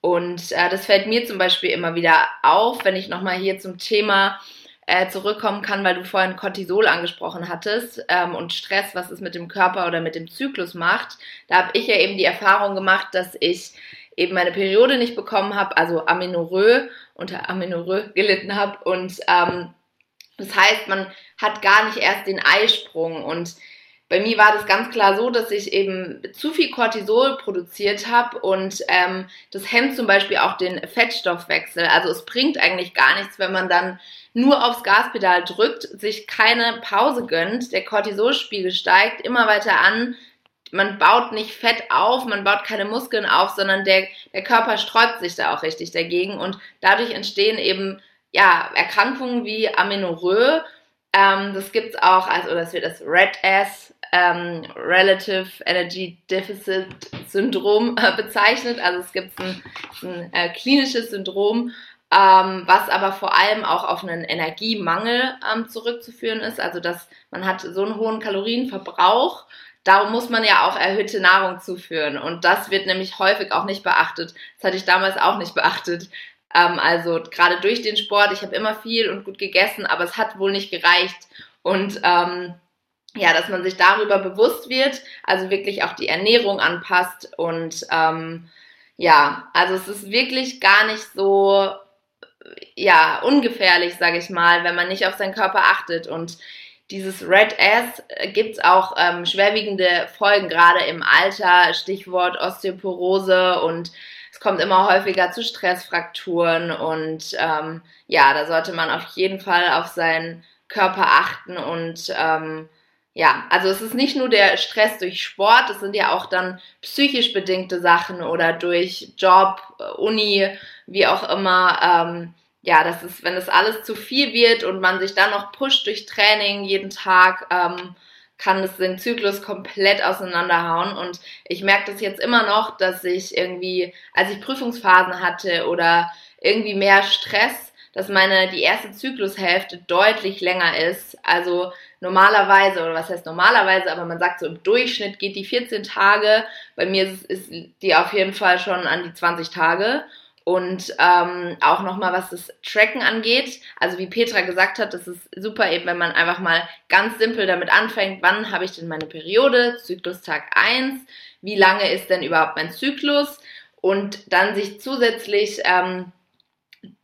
Und äh, das fällt mir zum Beispiel immer wieder auf, wenn ich nochmal hier zum Thema äh, zurückkommen kann, weil du vorhin Cortisol angesprochen hattest ähm, und Stress, was es mit dem Körper oder mit dem Zyklus macht. Da habe ich ja eben die Erfahrung gemacht, dass ich eben meine Periode nicht bekommen habe, also Amenorrhoe, unter Amenorrhoe gelitten habe und ähm, das heißt, man hat gar nicht erst den Eisprung und bei mir war das ganz klar so, dass ich eben zu viel Cortisol produziert habe und ähm, das hemmt zum Beispiel auch den Fettstoffwechsel. Also es bringt eigentlich gar nichts, wenn man dann nur aufs Gaspedal drückt, sich keine Pause gönnt, der Cortisolspiegel steigt immer weiter an. Man baut nicht Fett auf, man baut keine Muskeln auf, sondern der, der Körper sträubt sich da auch richtig dagegen und dadurch entstehen eben ja, Erkrankungen wie Amenorrhoe. Ähm, das gibt's auch, also das wird das Red S, ähm, Relative Energy Deficit Syndrom äh, bezeichnet. Also es gibt ein, ein äh, klinisches Syndrom, ähm, was aber vor allem auch auf einen Energiemangel ähm, zurückzuführen ist. Also dass man hat so einen hohen Kalorienverbrauch, darum muss man ja auch erhöhte Nahrung zuführen. Und das wird nämlich häufig auch nicht beachtet. Das hatte ich damals auch nicht beachtet. Ähm, also gerade durch den Sport, ich habe immer viel und gut gegessen, aber es hat wohl nicht gereicht. Und ähm, ja, dass man sich darüber bewusst wird, also wirklich auch die Ernährung anpasst und ähm, ja, also es ist wirklich gar nicht so ja, ungefährlich, sage ich mal, wenn man nicht auf seinen Körper achtet. Und dieses Red S äh, gibt es auch ähm, schwerwiegende Folgen, gerade im Alter, Stichwort Osteoporose und kommt immer häufiger zu Stressfrakturen und ähm, ja, da sollte man auf jeden Fall auf seinen Körper achten und ähm, ja, also es ist nicht nur der Stress durch Sport, es sind ja auch dann psychisch bedingte Sachen oder durch Job, Uni, wie auch immer. Ähm, ja, das ist, wenn das alles zu viel wird und man sich dann noch pusht durch Training jeden Tag, ähm, kann es den Zyklus komplett auseinanderhauen. Und ich merke das jetzt immer noch, dass ich irgendwie, als ich Prüfungsphasen hatte oder irgendwie mehr Stress, dass meine die erste Zyklushälfte deutlich länger ist. Also normalerweise, oder was heißt normalerweise, aber man sagt so im Durchschnitt geht die 14 Tage. Bei mir ist, ist die auf jeden Fall schon an die 20 Tage. Und ähm, auch nochmal, was das Tracken angeht, also wie Petra gesagt hat, das ist super eben, wenn man einfach mal ganz simpel damit anfängt, wann habe ich denn meine Periode, Zyklustag 1, wie lange ist denn überhaupt mein Zyklus? Und dann sich zusätzlich ähm,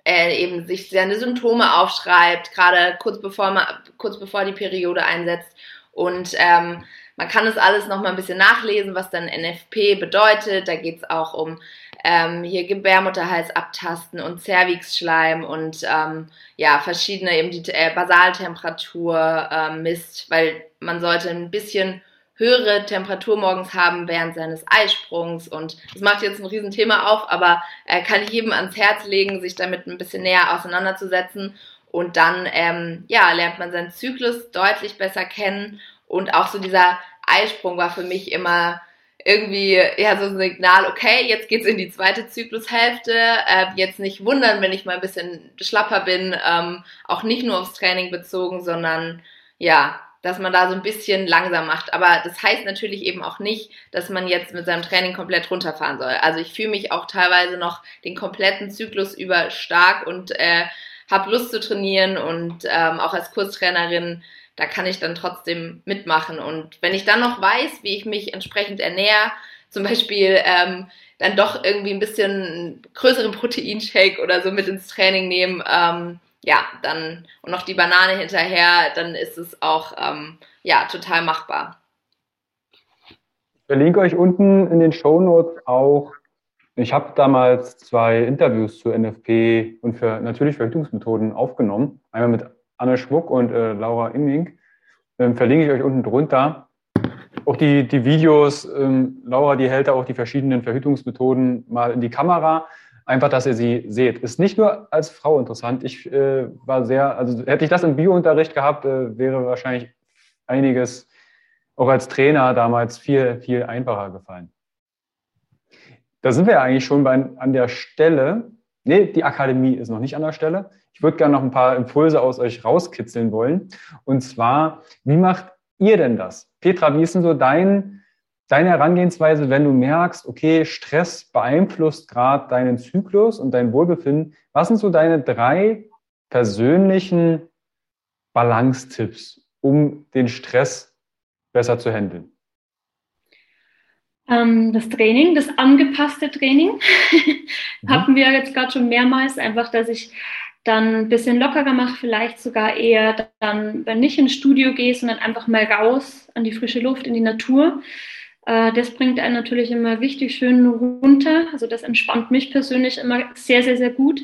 er eben sich seine Symptome aufschreibt, gerade kurz bevor man, kurz bevor die Periode einsetzt. Und ähm, man kann es alles noch mal ein bisschen nachlesen, was dann NFP bedeutet. Da geht es auch um ähm, hier Gebärmutterhals abtasten und Cervixschleim und ähm, ja, verschiedene eben die äh, Basaltemperatur äh, misst, weil man sollte ein bisschen höhere Temperatur morgens haben während seines Eisprungs und das macht jetzt ein Riesenthema auf, aber äh, kann ich jedem ans Herz legen, sich damit ein bisschen näher auseinanderzusetzen und dann ähm, ja, lernt man seinen Zyklus deutlich besser kennen und auch so dieser Eisprung war für mich immer irgendwie ja so ein Signal, okay, jetzt geht's in die zweite Zyklushälfte. Äh, jetzt nicht wundern, wenn ich mal ein bisschen schlapper bin, ähm, auch nicht nur aufs Training bezogen, sondern ja, dass man da so ein bisschen langsam macht. Aber das heißt natürlich eben auch nicht, dass man jetzt mit seinem Training komplett runterfahren soll. Also ich fühle mich auch teilweise noch den kompletten Zyklus über stark und äh, habe Lust zu trainieren und ähm, auch als Kurstrainerin da kann ich dann trotzdem mitmachen. Und wenn ich dann noch weiß, wie ich mich entsprechend ernähre, zum Beispiel ähm, dann doch irgendwie ein bisschen größeren Proteinshake oder so mit ins Training nehmen, ähm, ja, dann und noch die Banane hinterher, dann ist es auch ähm, ja total machbar. Ich verlinke euch unten in den Show Notes auch. Ich habe damals zwei Interviews zu NFP und für natürlich Verhütungsmethoden aufgenommen. Einmal mit Anne Schmuck und äh, Laura Imming. Ähm, verlinke ich euch unten drunter. Auch die, die Videos, ähm, Laura, die hält da auch die verschiedenen Verhütungsmethoden mal in die Kamera. Einfach, dass ihr sie seht. Ist nicht nur als Frau interessant. Ich äh, war sehr, also hätte ich das im Biounterricht gehabt, äh, wäre wahrscheinlich einiges auch als Trainer damals viel, viel einfacher gefallen. Da sind wir ja eigentlich schon bei, an der Stelle. Nee, die Akademie ist noch nicht an der Stelle. Ich würde gerne noch ein paar Impulse aus euch rauskitzeln wollen. Und zwar, wie macht ihr denn das? Petra, wie ist denn so dein, deine Herangehensweise, wenn du merkst, okay, Stress beeinflusst gerade deinen Zyklus und dein Wohlbefinden? Was sind so deine drei persönlichen Balance-Tipps, um den Stress besser zu handeln? Ähm, das Training, das angepasste Training, *laughs* mhm. hatten wir jetzt gerade schon mehrmals, einfach, dass ich dann ein bisschen lockerer mache, vielleicht sogar eher dann, wenn nicht ins Studio gehe, sondern einfach mal raus an die frische Luft, in die Natur. Äh, das bringt einen natürlich immer richtig schön runter. Also das entspannt mich persönlich immer sehr, sehr, sehr gut.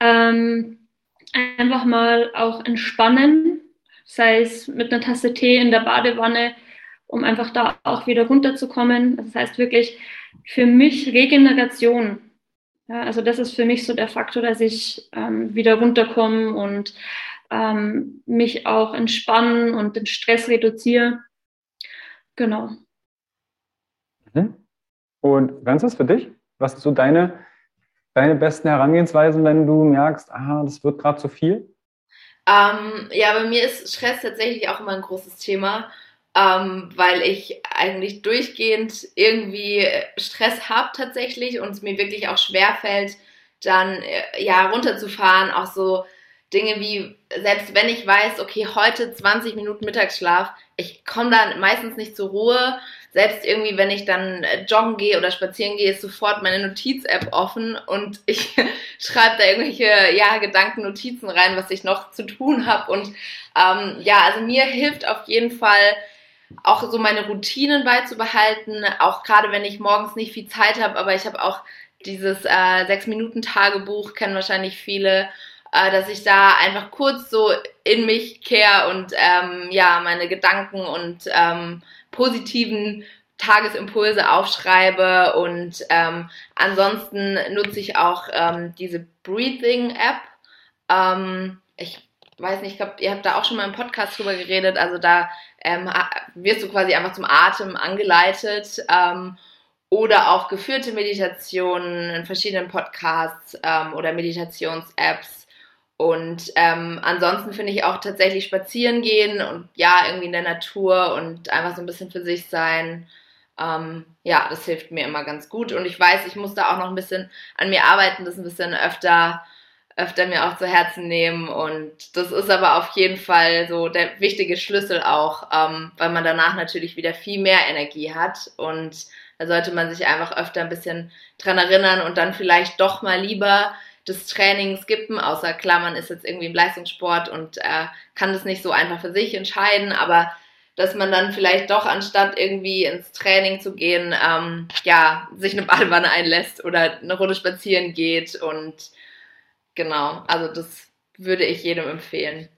Ähm, einfach mal auch entspannen, sei es mit einer Tasse Tee in der Badewanne, um einfach da auch wieder runterzukommen. Das heißt wirklich für mich Regeneration ja, also das ist für mich so der Faktor, dass ich ähm, wieder runterkomme und ähm, mich auch entspannen und den Stress reduziere. Genau. Mhm. Und ganz was für dich? Was sind so deine, deine besten Herangehensweisen, wenn du merkst, aha, das wird gerade zu viel? Ähm, ja, bei mir ist Stress tatsächlich auch immer ein großes Thema ähm, weil ich eigentlich durchgehend irgendwie Stress habe tatsächlich und es mir wirklich auch schwer fällt, dann äh, ja runterzufahren, auch so Dinge wie, selbst wenn ich weiß, okay, heute 20 Minuten Mittagsschlaf, ich komme dann meistens nicht zur Ruhe. Selbst irgendwie, wenn ich dann äh, joggen gehe oder spazieren gehe, ist sofort meine Notiz-App offen und *laughs* ich schreibe da irgendwelche ja, Gedanken, Notizen rein, was ich noch zu tun habe. Und ähm, ja, also mir hilft auf jeden Fall auch so meine Routinen beizubehalten, auch gerade wenn ich morgens nicht viel Zeit habe, aber ich habe auch dieses äh, Sechs-Minuten-Tagebuch, kennen wahrscheinlich viele, äh, dass ich da einfach kurz so in mich kehre und ähm, ja, meine Gedanken und ähm, positiven Tagesimpulse aufschreibe und ähm, ansonsten nutze ich auch ähm, diese Breathing App. Ähm, ich weiß nicht, ich glaube, ihr habt da auch schon mal im Podcast drüber geredet. Also da ähm, wirst du quasi einfach zum Atem angeleitet. Ähm, oder auch geführte Meditationen in verschiedenen Podcasts ähm, oder Meditations-Apps. Und ähm, ansonsten finde ich auch tatsächlich spazieren gehen und ja, irgendwie in der Natur und einfach so ein bisschen für sich sein. Ähm, ja, das hilft mir immer ganz gut. Und ich weiß, ich muss da auch noch ein bisschen an mir arbeiten, das ein bisschen öfter öfter mir auch zu Herzen nehmen. Und das ist aber auf jeden Fall so der wichtige Schlüssel auch, ähm, weil man danach natürlich wieder viel mehr Energie hat. Und da sollte man sich einfach öfter ein bisschen dran erinnern und dann vielleicht doch mal lieber das Training skippen, außer klar, man ist jetzt irgendwie im Leistungssport und äh, kann das nicht so einfach für sich entscheiden, aber dass man dann vielleicht doch anstatt irgendwie ins Training zu gehen, ähm, ja, sich eine Badewanne einlässt oder eine Runde spazieren geht und genau, also das würde ich jedem empfehlen.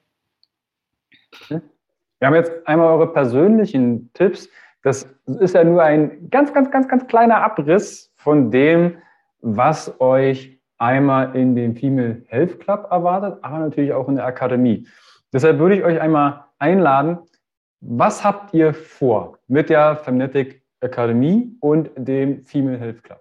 Wir haben jetzt einmal eure persönlichen Tipps. Das ist ja nur ein ganz, ganz, ganz, ganz kleiner Abriss von dem, was euch einmal in dem Female Health Club erwartet, aber natürlich auch in der Akademie. Deshalb würde ich euch einmal einladen, was habt ihr vor mit der Femnetic Akademie und dem Female Health Club?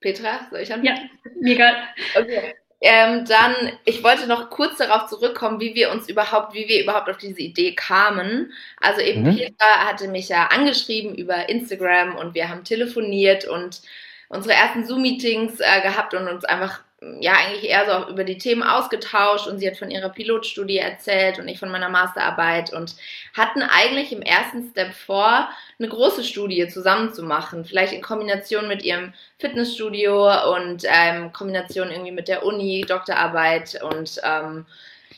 Petra, soll ich anfangen? Ja, mega. Okay. Ähm, dann, ich wollte noch kurz darauf zurückkommen, wie wir uns überhaupt, wie wir überhaupt auf diese Idee kamen. Also eben mhm. Petra hatte mich ja angeschrieben über Instagram und wir haben telefoniert und unsere ersten Zoom-Meetings äh, gehabt und uns einfach ja eigentlich eher so auch über die Themen ausgetauscht und sie hat von ihrer Pilotstudie erzählt und ich von meiner Masterarbeit und hatten eigentlich im ersten Step vor, eine große Studie zusammen zu machen, vielleicht in Kombination mit ihrem Fitnessstudio und ähm, Kombination irgendwie mit der Uni, Doktorarbeit und ähm,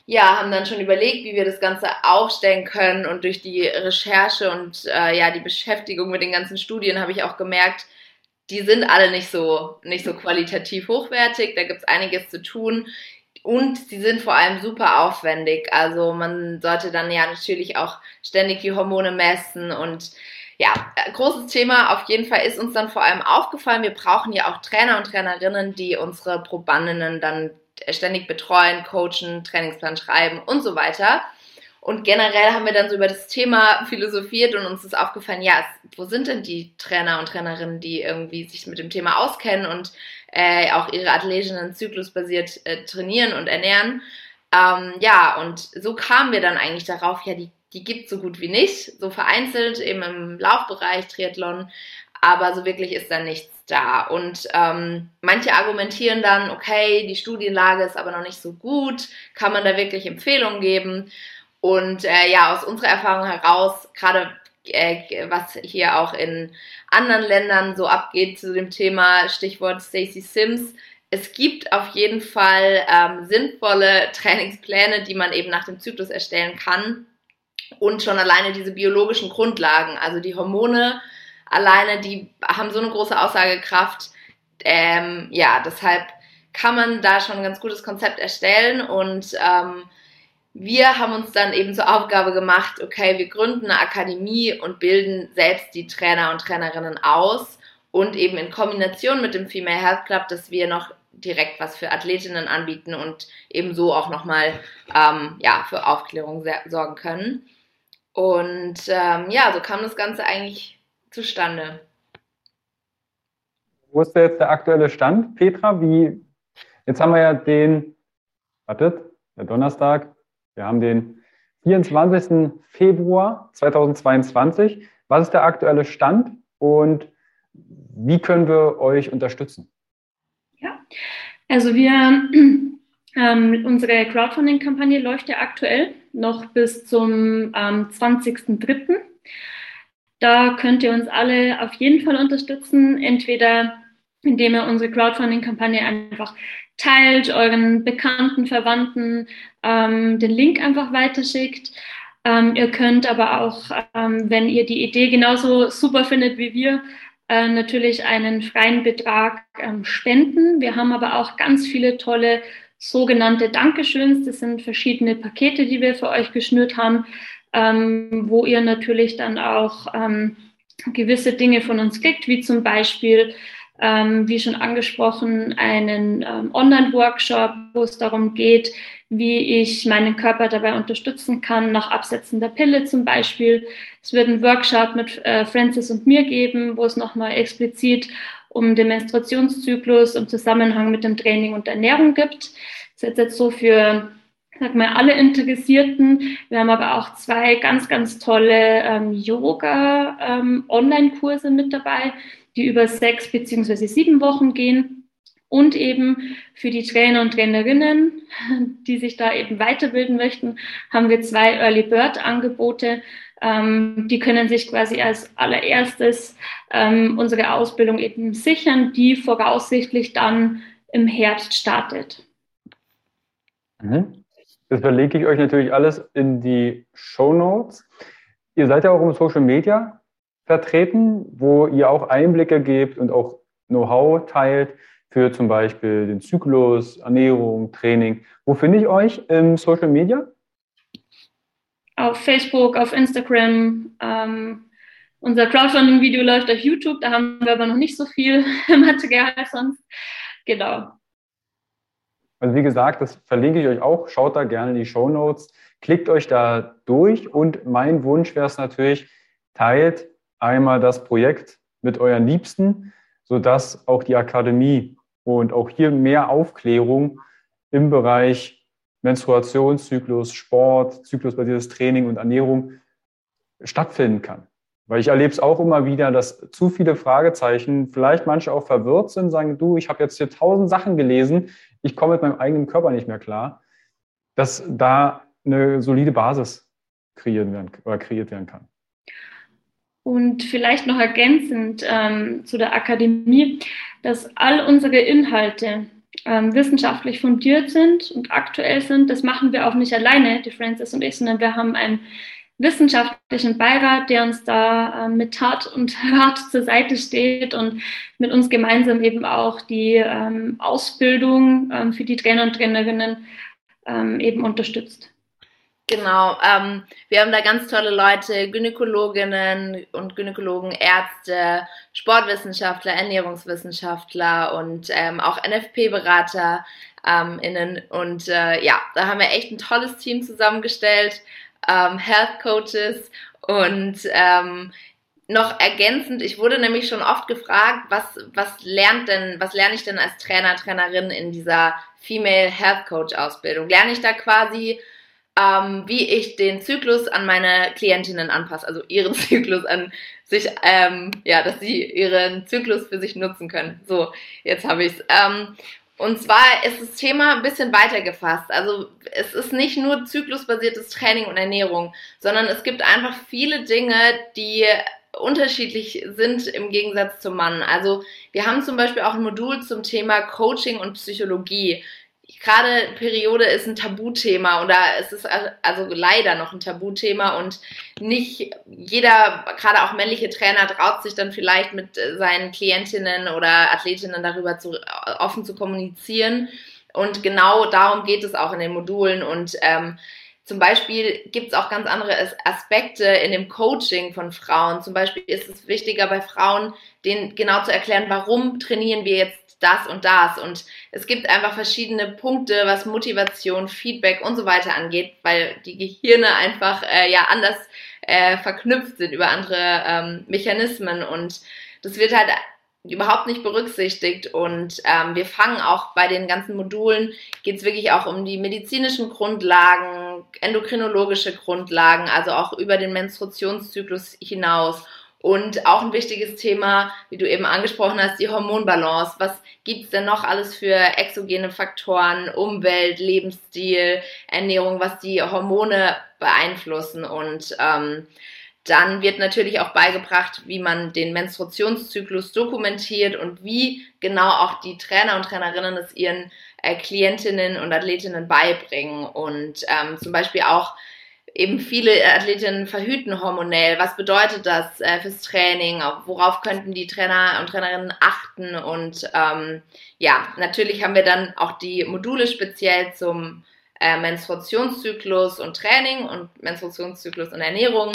ja, haben dann schon überlegt, wie wir das Ganze aufstellen können und durch die Recherche und äh, ja, die Beschäftigung mit den ganzen Studien habe ich auch gemerkt, die sind alle nicht so, nicht so qualitativ hochwertig. Da gibt es einiges zu tun. Und sie sind vor allem super aufwendig. Also man sollte dann ja natürlich auch ständig die Hormone messen und ja, großes Thema. Auf jeden Fall ist uns dann vor allem aufgefallen, wir brauchen ja auch Trainer und Trainerinnen, die unsere Probandinnen dann ständig betreuen, coachen, Trainingsplan schreiben und so weiter. Und generell haben wir dann so über das Thema philosophiert und uns ist aufgefallen, ja, wo sind denn die Trainer und Trainerinnen, die irgendwie sich mit dem Thema auskennen und äh, auch ihre Athletinnen zyklusbasiert äh, trainieren und ernähren. Ähm, ja, und so kamen wir dann eigentlich darauf, ja, die, die gibt so gut wie nicht, so vereinzelt eben im Laufbereich, Triathlon, aber so wirklich ist da nichts da. Und ähm, manche argumentieren dann, okay, die Studienlage ist aber noch nicht so gut, kann man da wirklich Empfehlungen geben? Und äh, ja, aus unserer Erfahrung heraus, gerade äh, was hier auch in anderen Ländern so abgeht zu dem Thema, Stichwort Stacey Sims, es gibt auf jeden Fall ähm, sinnvolle Trainingspläne, die man eben nach dem Zyklus erstellen kann. Und schon alleine diese biologischen Grundlagen, also die Hormone alleine, die haben so eine große Aussagekraft. Ähm, ja, deshalb kann man da schon ein ganz gutes Konzept erstellen und ähm, wir haben uns dann eben zur Aufgabe gemacht, okay, wir gründen eine Akademie und bilden selbst die Trainer und Trainerinnen aus und eben in Kombination mit dem Female Health Club, dass wir noch direkt was für Athletinnen anbieten und ebenso auch nochmal ähm, ja, für Aufklärung sorgen können. Und ähm, ja, so kam das Ganze eigentlich zustande. Wo ist jetzt der aktuelle Stand, Petra? Wie, jetzt haben wir ja den, wartet, der Donnerstag, wir haben den 24. Februar 2022. Was ist der aktuelle Stand und wie können wir euch unterstützen? Ja, also wir, ähm, unsere Crowdfunding-Kampagne läuft ja aktuell noch bis zum ähm, 20.03. Da könnt ihr uns alle auf jeden Fall unterstützen, entweder indem ihr unsere Crowdfunding-Kampagne einfach teilt, euren Bekannten, Verwandten ähm, den Link einfach weiterschickt. Ähm, ihr könnt aber auch, ähm, wenn ihr die Idee genauso super findet wie wir, äh, natürlich einen freien Betrag ähm, spenden. Wir haben aber auch ganz viele tolle sogenannte Dankeschöns. Das sind verschiedene Pakete, die wir für euch geschnürt haben, ähm, wo ihr natürlich dann auch ähm, gewisse Dinge von uns kriegt, wie zum Beispiel ähm, wie schon angesprochen, einen ähm, Online-Workshop, wo es darum geht, wie ich meinen Körper dabei unterstützen kann, nach Absetzen der Pille zum Beispiel. Es wird einen Workshop mit äh, Francis und mir geben, wo es nochmal explizit um den Menstruationszyklus im Zusammenhang mit dem Training und Ernährung gibt. Das ist jetzt so für sag mal, alle Interessierten. Wir haben aber auch zwei ganz, ganz tolle ähm, Yoga-Online-Kurse ähm, mit dabei, die über sechs beziehungsweise sieben Wochen gehen. Und eben für die Trainer und Trainerinnen, die sich da eben weiterbilden möchten, haben wir zwei Early Bird Angebote. Ähm, die können sich quasi als allererstes ähm, unsere Ausbildung eben sichern, die voraussichtlich dann im Herbst startet. Mhm. Das verlinke ich euch natürlich alles in die Show Notes. Ihr seid ja auch im Social Media vertreten, wo ihr auch Einblicke gebt und auch Know-how teilt für zum Beispiel den Zyklus, Ernährung, Training. Wo finde ich euch im Social Media? Auf Facebook, auf Instagram. Ähm, unser Crowdfunding-Video läuft auf YouTube, da haben wir aber noch nicht so viel *laughs* Material sonst. Genau. Also wie gesagt, das verlinke ich euch auch. Schaut da gerne in die Show Notes. Klickt euch da durch und mein Wunsch wäre es natürlich, teilt einmal das Projekt mit euren Liebsten, sodass auch die Akademie und auch hier mehr Aufklärung im Bereich Menstruationszyklus, Sport, zyklusbasiertes Training und Ernährung stattfinden kann. Weil ich erlebe es auch immer wieder, dass zu viele Fragezeichen, vielleicht manche auch verwirrt sind, sagen, du, ich habe jetzt hier tausend Sachen gelesen, ich komme mit meinem eigenen Körper nicht mehr klar, dass da eine solide Basis kreieren werden, oder kreiert werden kann. Und vielleicht noch ergänzend ähm, zu der Akademie, dass all unsere Inhalte ähm, wissenschaftlich fundiert sind und aktuell sind. Das machen wir auch nicht alleine, die Francis und ich, sondern wir haben ein wissenschaftlichen Beirat, der uns da äh, mit Tat und *laughs* Rat zur Seite steht und mit uns gemeinsam eben auch die ähm, Ausbildung ähm, für die Trainer und Trainerinnen ähm, eben unterstützt. Genau, ähm, wir haben da ganz tolle Leute, Gynäkologinnen und Gynäkologen, Ärzte, Sportwissenschaftler, Ernährungswissenschaftler und ähm, auch NFP-Berater ähm, innen. Und äh, ja, da haben wir echt ein tolles Team zusammengestellt ähm, Health Coaches und ähm, noch ergänzend, ich wurde nämlich schon oft gefragt, was, was lernt denn, was lerne ich denn als Trainer, Trainerin in dieser Female Health Coach Ausbildung? Lerne ich da quasi, ähm, wie ich den Zyklus an meine Klientinnen anpasse, also ihren *laughs* Zyklus an sich, ähm, ja, dass sie ihren Zyklus für sich nutzen können. So, jetzt habe ich es. Ähm, und zwar ist das Thema ein bisschen weiter gefasst. Also es ist nicht nur zyklusbasiertes Training und Ernährung, sondern es gibt einfach viele Dinge, die unterschiedlich sind im Gegensatz zum Mann. Also wir haben zum Beispiel auch ein Modul zum Thema Coaching und Psychologie gerade Periode ist ein Tabuthema oder es ist also leider noch ein Tabuthema und nicht jeder, gerade auch männliche Trainer, traut sich dann vielleicht mit seinen Klientinnen oder Athletinnen darüber zu, offen zu kommunizieren. Und genau darum geht es auch in den Modulen und ähm, zum Beispiel gibt es auch ganz andere Aspekte in dem Coaching von Frauen. Zum Beispiel ist es wichtiger bei Frauen, denen genau zu erklären, warum trainieren wir jetzt das und das. Und es gibt einfach verschiedene Punkte, was Motivation, Feedback und so weiter angeht, weil die Gehirne einfach äh, ja anders äh, verknüpft sind über andere ähm, Mechanismen. Und das wird halt überhaupt nicht berücksichtigt. Und ähm, wir fangen auch bei den ganzen Modulen, geht es wirklich auch um die medizinischen Grundlagen, endokrinologische Grundlagen, also auch über den Menstruationszyklus hinaus und auch ein wichtiges Thema, wie du eben angesprochen hast, die Hormonbalance. Was gibt's denn noch alles für exogene Faktoren, Umwelt, Lebensstil, Ernährung, was die Hormone beeinflussen? Und ähm, dann wird natürlich auch beigebracht, wie man den Menstruationszyklus dokumentiert und wie genau auch die Trainer und Trainerinnen es ihren äh, Klientinnen und Athletinnen beibringen. Und ähm, zum Beispiel auch eben viele Athletinnen verhüten hormonell. Was bedeutet das äh, fürs Training? Worauf könnten die Trainer und Trainerinnen achten? Und ähm, ja, natürlich haben wir dann auch die Module speziell zum äh, Menstruationszyklus und Training und Menstruationszyklus und Ernährung,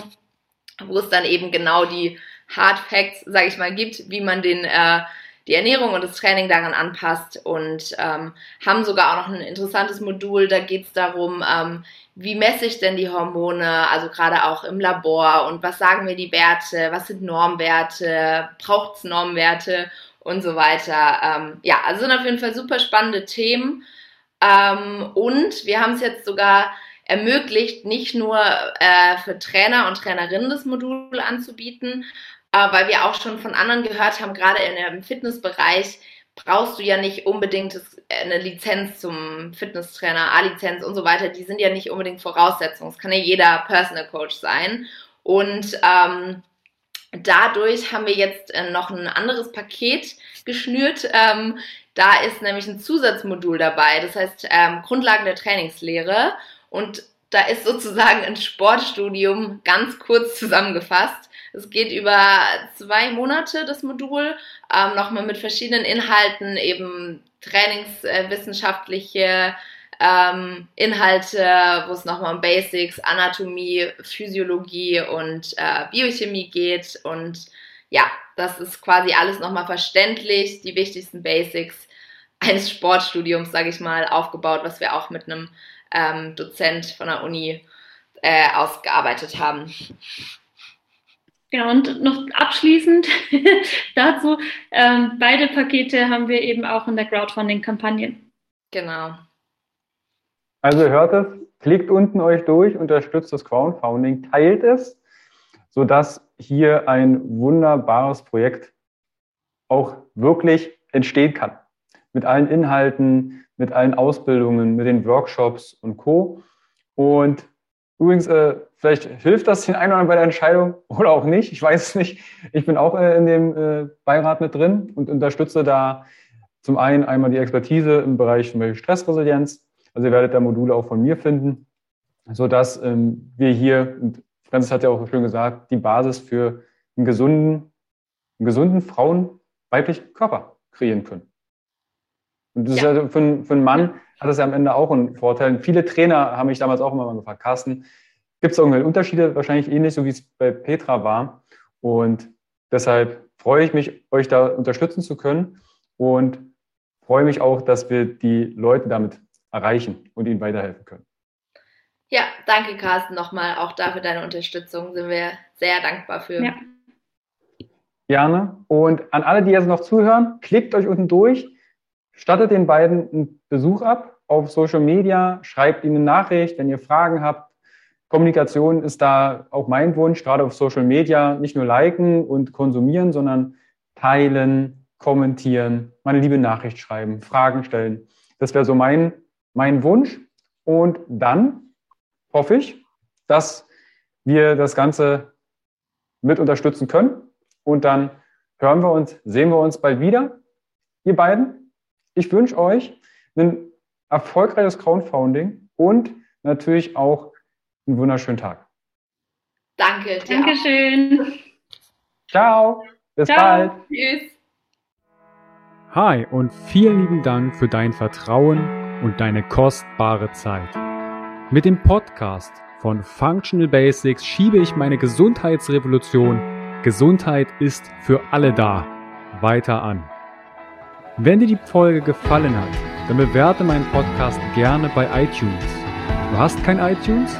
wo es dann eben genau die Hard Facts, sage ich mal, gibt, wie man den äh, die Ernährung und das Training daran anpasst und ähm, haben sogar auch noch ein interessantes Modul, da geht es darum, ähm, wie messe ich denn die Hormone, also gerade auch im Labor und was sagen mir die Werte, was sind Normwerte, braucht es Normwerte und so weiter. Ähm, ja, also sind auf jeden Fall super spannende Themen. Ähm, und wir haben es jetzt sogar ermöglicht, nicht nur äh, für Trainer und Trainerinnen das Modul anzubieten, äh, weil wir auch schon von anderen gehört haben, gerade im Fitnessbereich, brauchst du ja nicht unbedingt eine Lizenz zum Fitnesstrainer, A-Lizenz und so weiter. Die sind ja nicht unbedingt Voraussetzungen. Es kann ja jeder Personal Coach sein. Und ähm, dadurch haben wir jetzt äh, noch ein anderes Paket geschnürt. Ähm, da ist nämlich ein Zusatzmodul dabei, das heißt ähm, Grundlagen der Trainingslehre. Und da ist sozusagen ein Sportstudium ganz kurz zusammengefasst. Es geht über zwei Monate, das Modul, ähm, nochmal mit verschiedenen Inhalten, eben trainingswissenschaftliche ähm, Inhalte, wo es nochmal um Basics, Anatomie, Physiologie und äh, Biochemie geht. Und ja, das ist quasi alles nochmal verständlich, die wichtigsten Basics eines Sportstudiums, sage ich mal, aufgebaut, was wir auch mit einem ähm, Dozent von der Uni äh, ausgearbeitet haben. Genau, und noch abschließend *laughs* dazu, ähm, beide Pakete haben wir eben auch in der Crowdfunding-Kampagne. Genau. Also hört es, klickt unten euch durch, unterstützt das Crowdfunding, teilt es, sodass hier ein wunderbares Projekt auch wirklich entstehen kann. Mit allen Inhalten, mit allen Ausbildungen, mit den Workshops und Co. Und übrigens, äh, vielleicht hilft das den einen oder anderen bei der Entscheidung oder auch nicht. Ich weiß es nicht. Ich bin auch äh, in dem äh, Beirat mit drin und unterstütze da zum einen einmal die Expertise im Bereich zum Beispiel Stressresilienz. Also ihr werdet da Module auch von mir finden, sodass ähm, wir hier, und Francis hat ja auch schön gesagt, die Basis für einen gesunden, einen gesunden Frauen weiblichen Körper kreieren können. Und das ja. ist ja für, für einen Mann hat das ja am Ende auch einen Vorteil. Viele Trainer haben mich damals auch immer mal gefragt, Carsten, gibt es irgendwelche Unterschiede? Wahrscheinlich ähnlich, so wie es bei Petra war. Und deshalb freue ich mich, euch da unterstützen zu können und freue mich auch, dass wir die Leute damit erreichen und ihnen weiterhelfen können. Ja, danke Carsten nochmal auch dafür deine Unterstützung. Sind wir sehr dankbar für. Ja. Gerne. Und an alle, die jetzt noch zuhören, klickt euch unten durch, stattet den beiden einen Besuch ab auf Social Media, schreibt ihnen eine Nachricht, wenn ihr Fragen habt. Kommunikation ist da auch mein Wunsch, gerade auf Social Media, nicht nur liken und konsumieren, sondern teilen, kommentieren, meine liebe Nachricht schreiben, Fragen stellen. Das wäre so mein, mein Wunsch. Und dann hoffe ich, dass wir das Ganze mit unterstützen können. Und dann hören wir uns, sehen wir uns bald wieder, ihr beiden. Ich wünsche euch ein erfolgreiches Crowdfunding und natürlich auch einen wunderschönen Tag. Danke. Dankeschön. Ciao. Bis Ciao. bald. Tschüss. Hi und vielen lieben Dank für dein Vertrauen und deine kostbare Zeit. Mit dem Podcast von Functional Basics schiebe ich meine Gesundheitsrevolution Gesundheit ist für alle da weiter an. Wenn dir die Folge gefallen hat, dann bewerte meinen Podcast gerne bei iTunes. Du hast kein iTunes?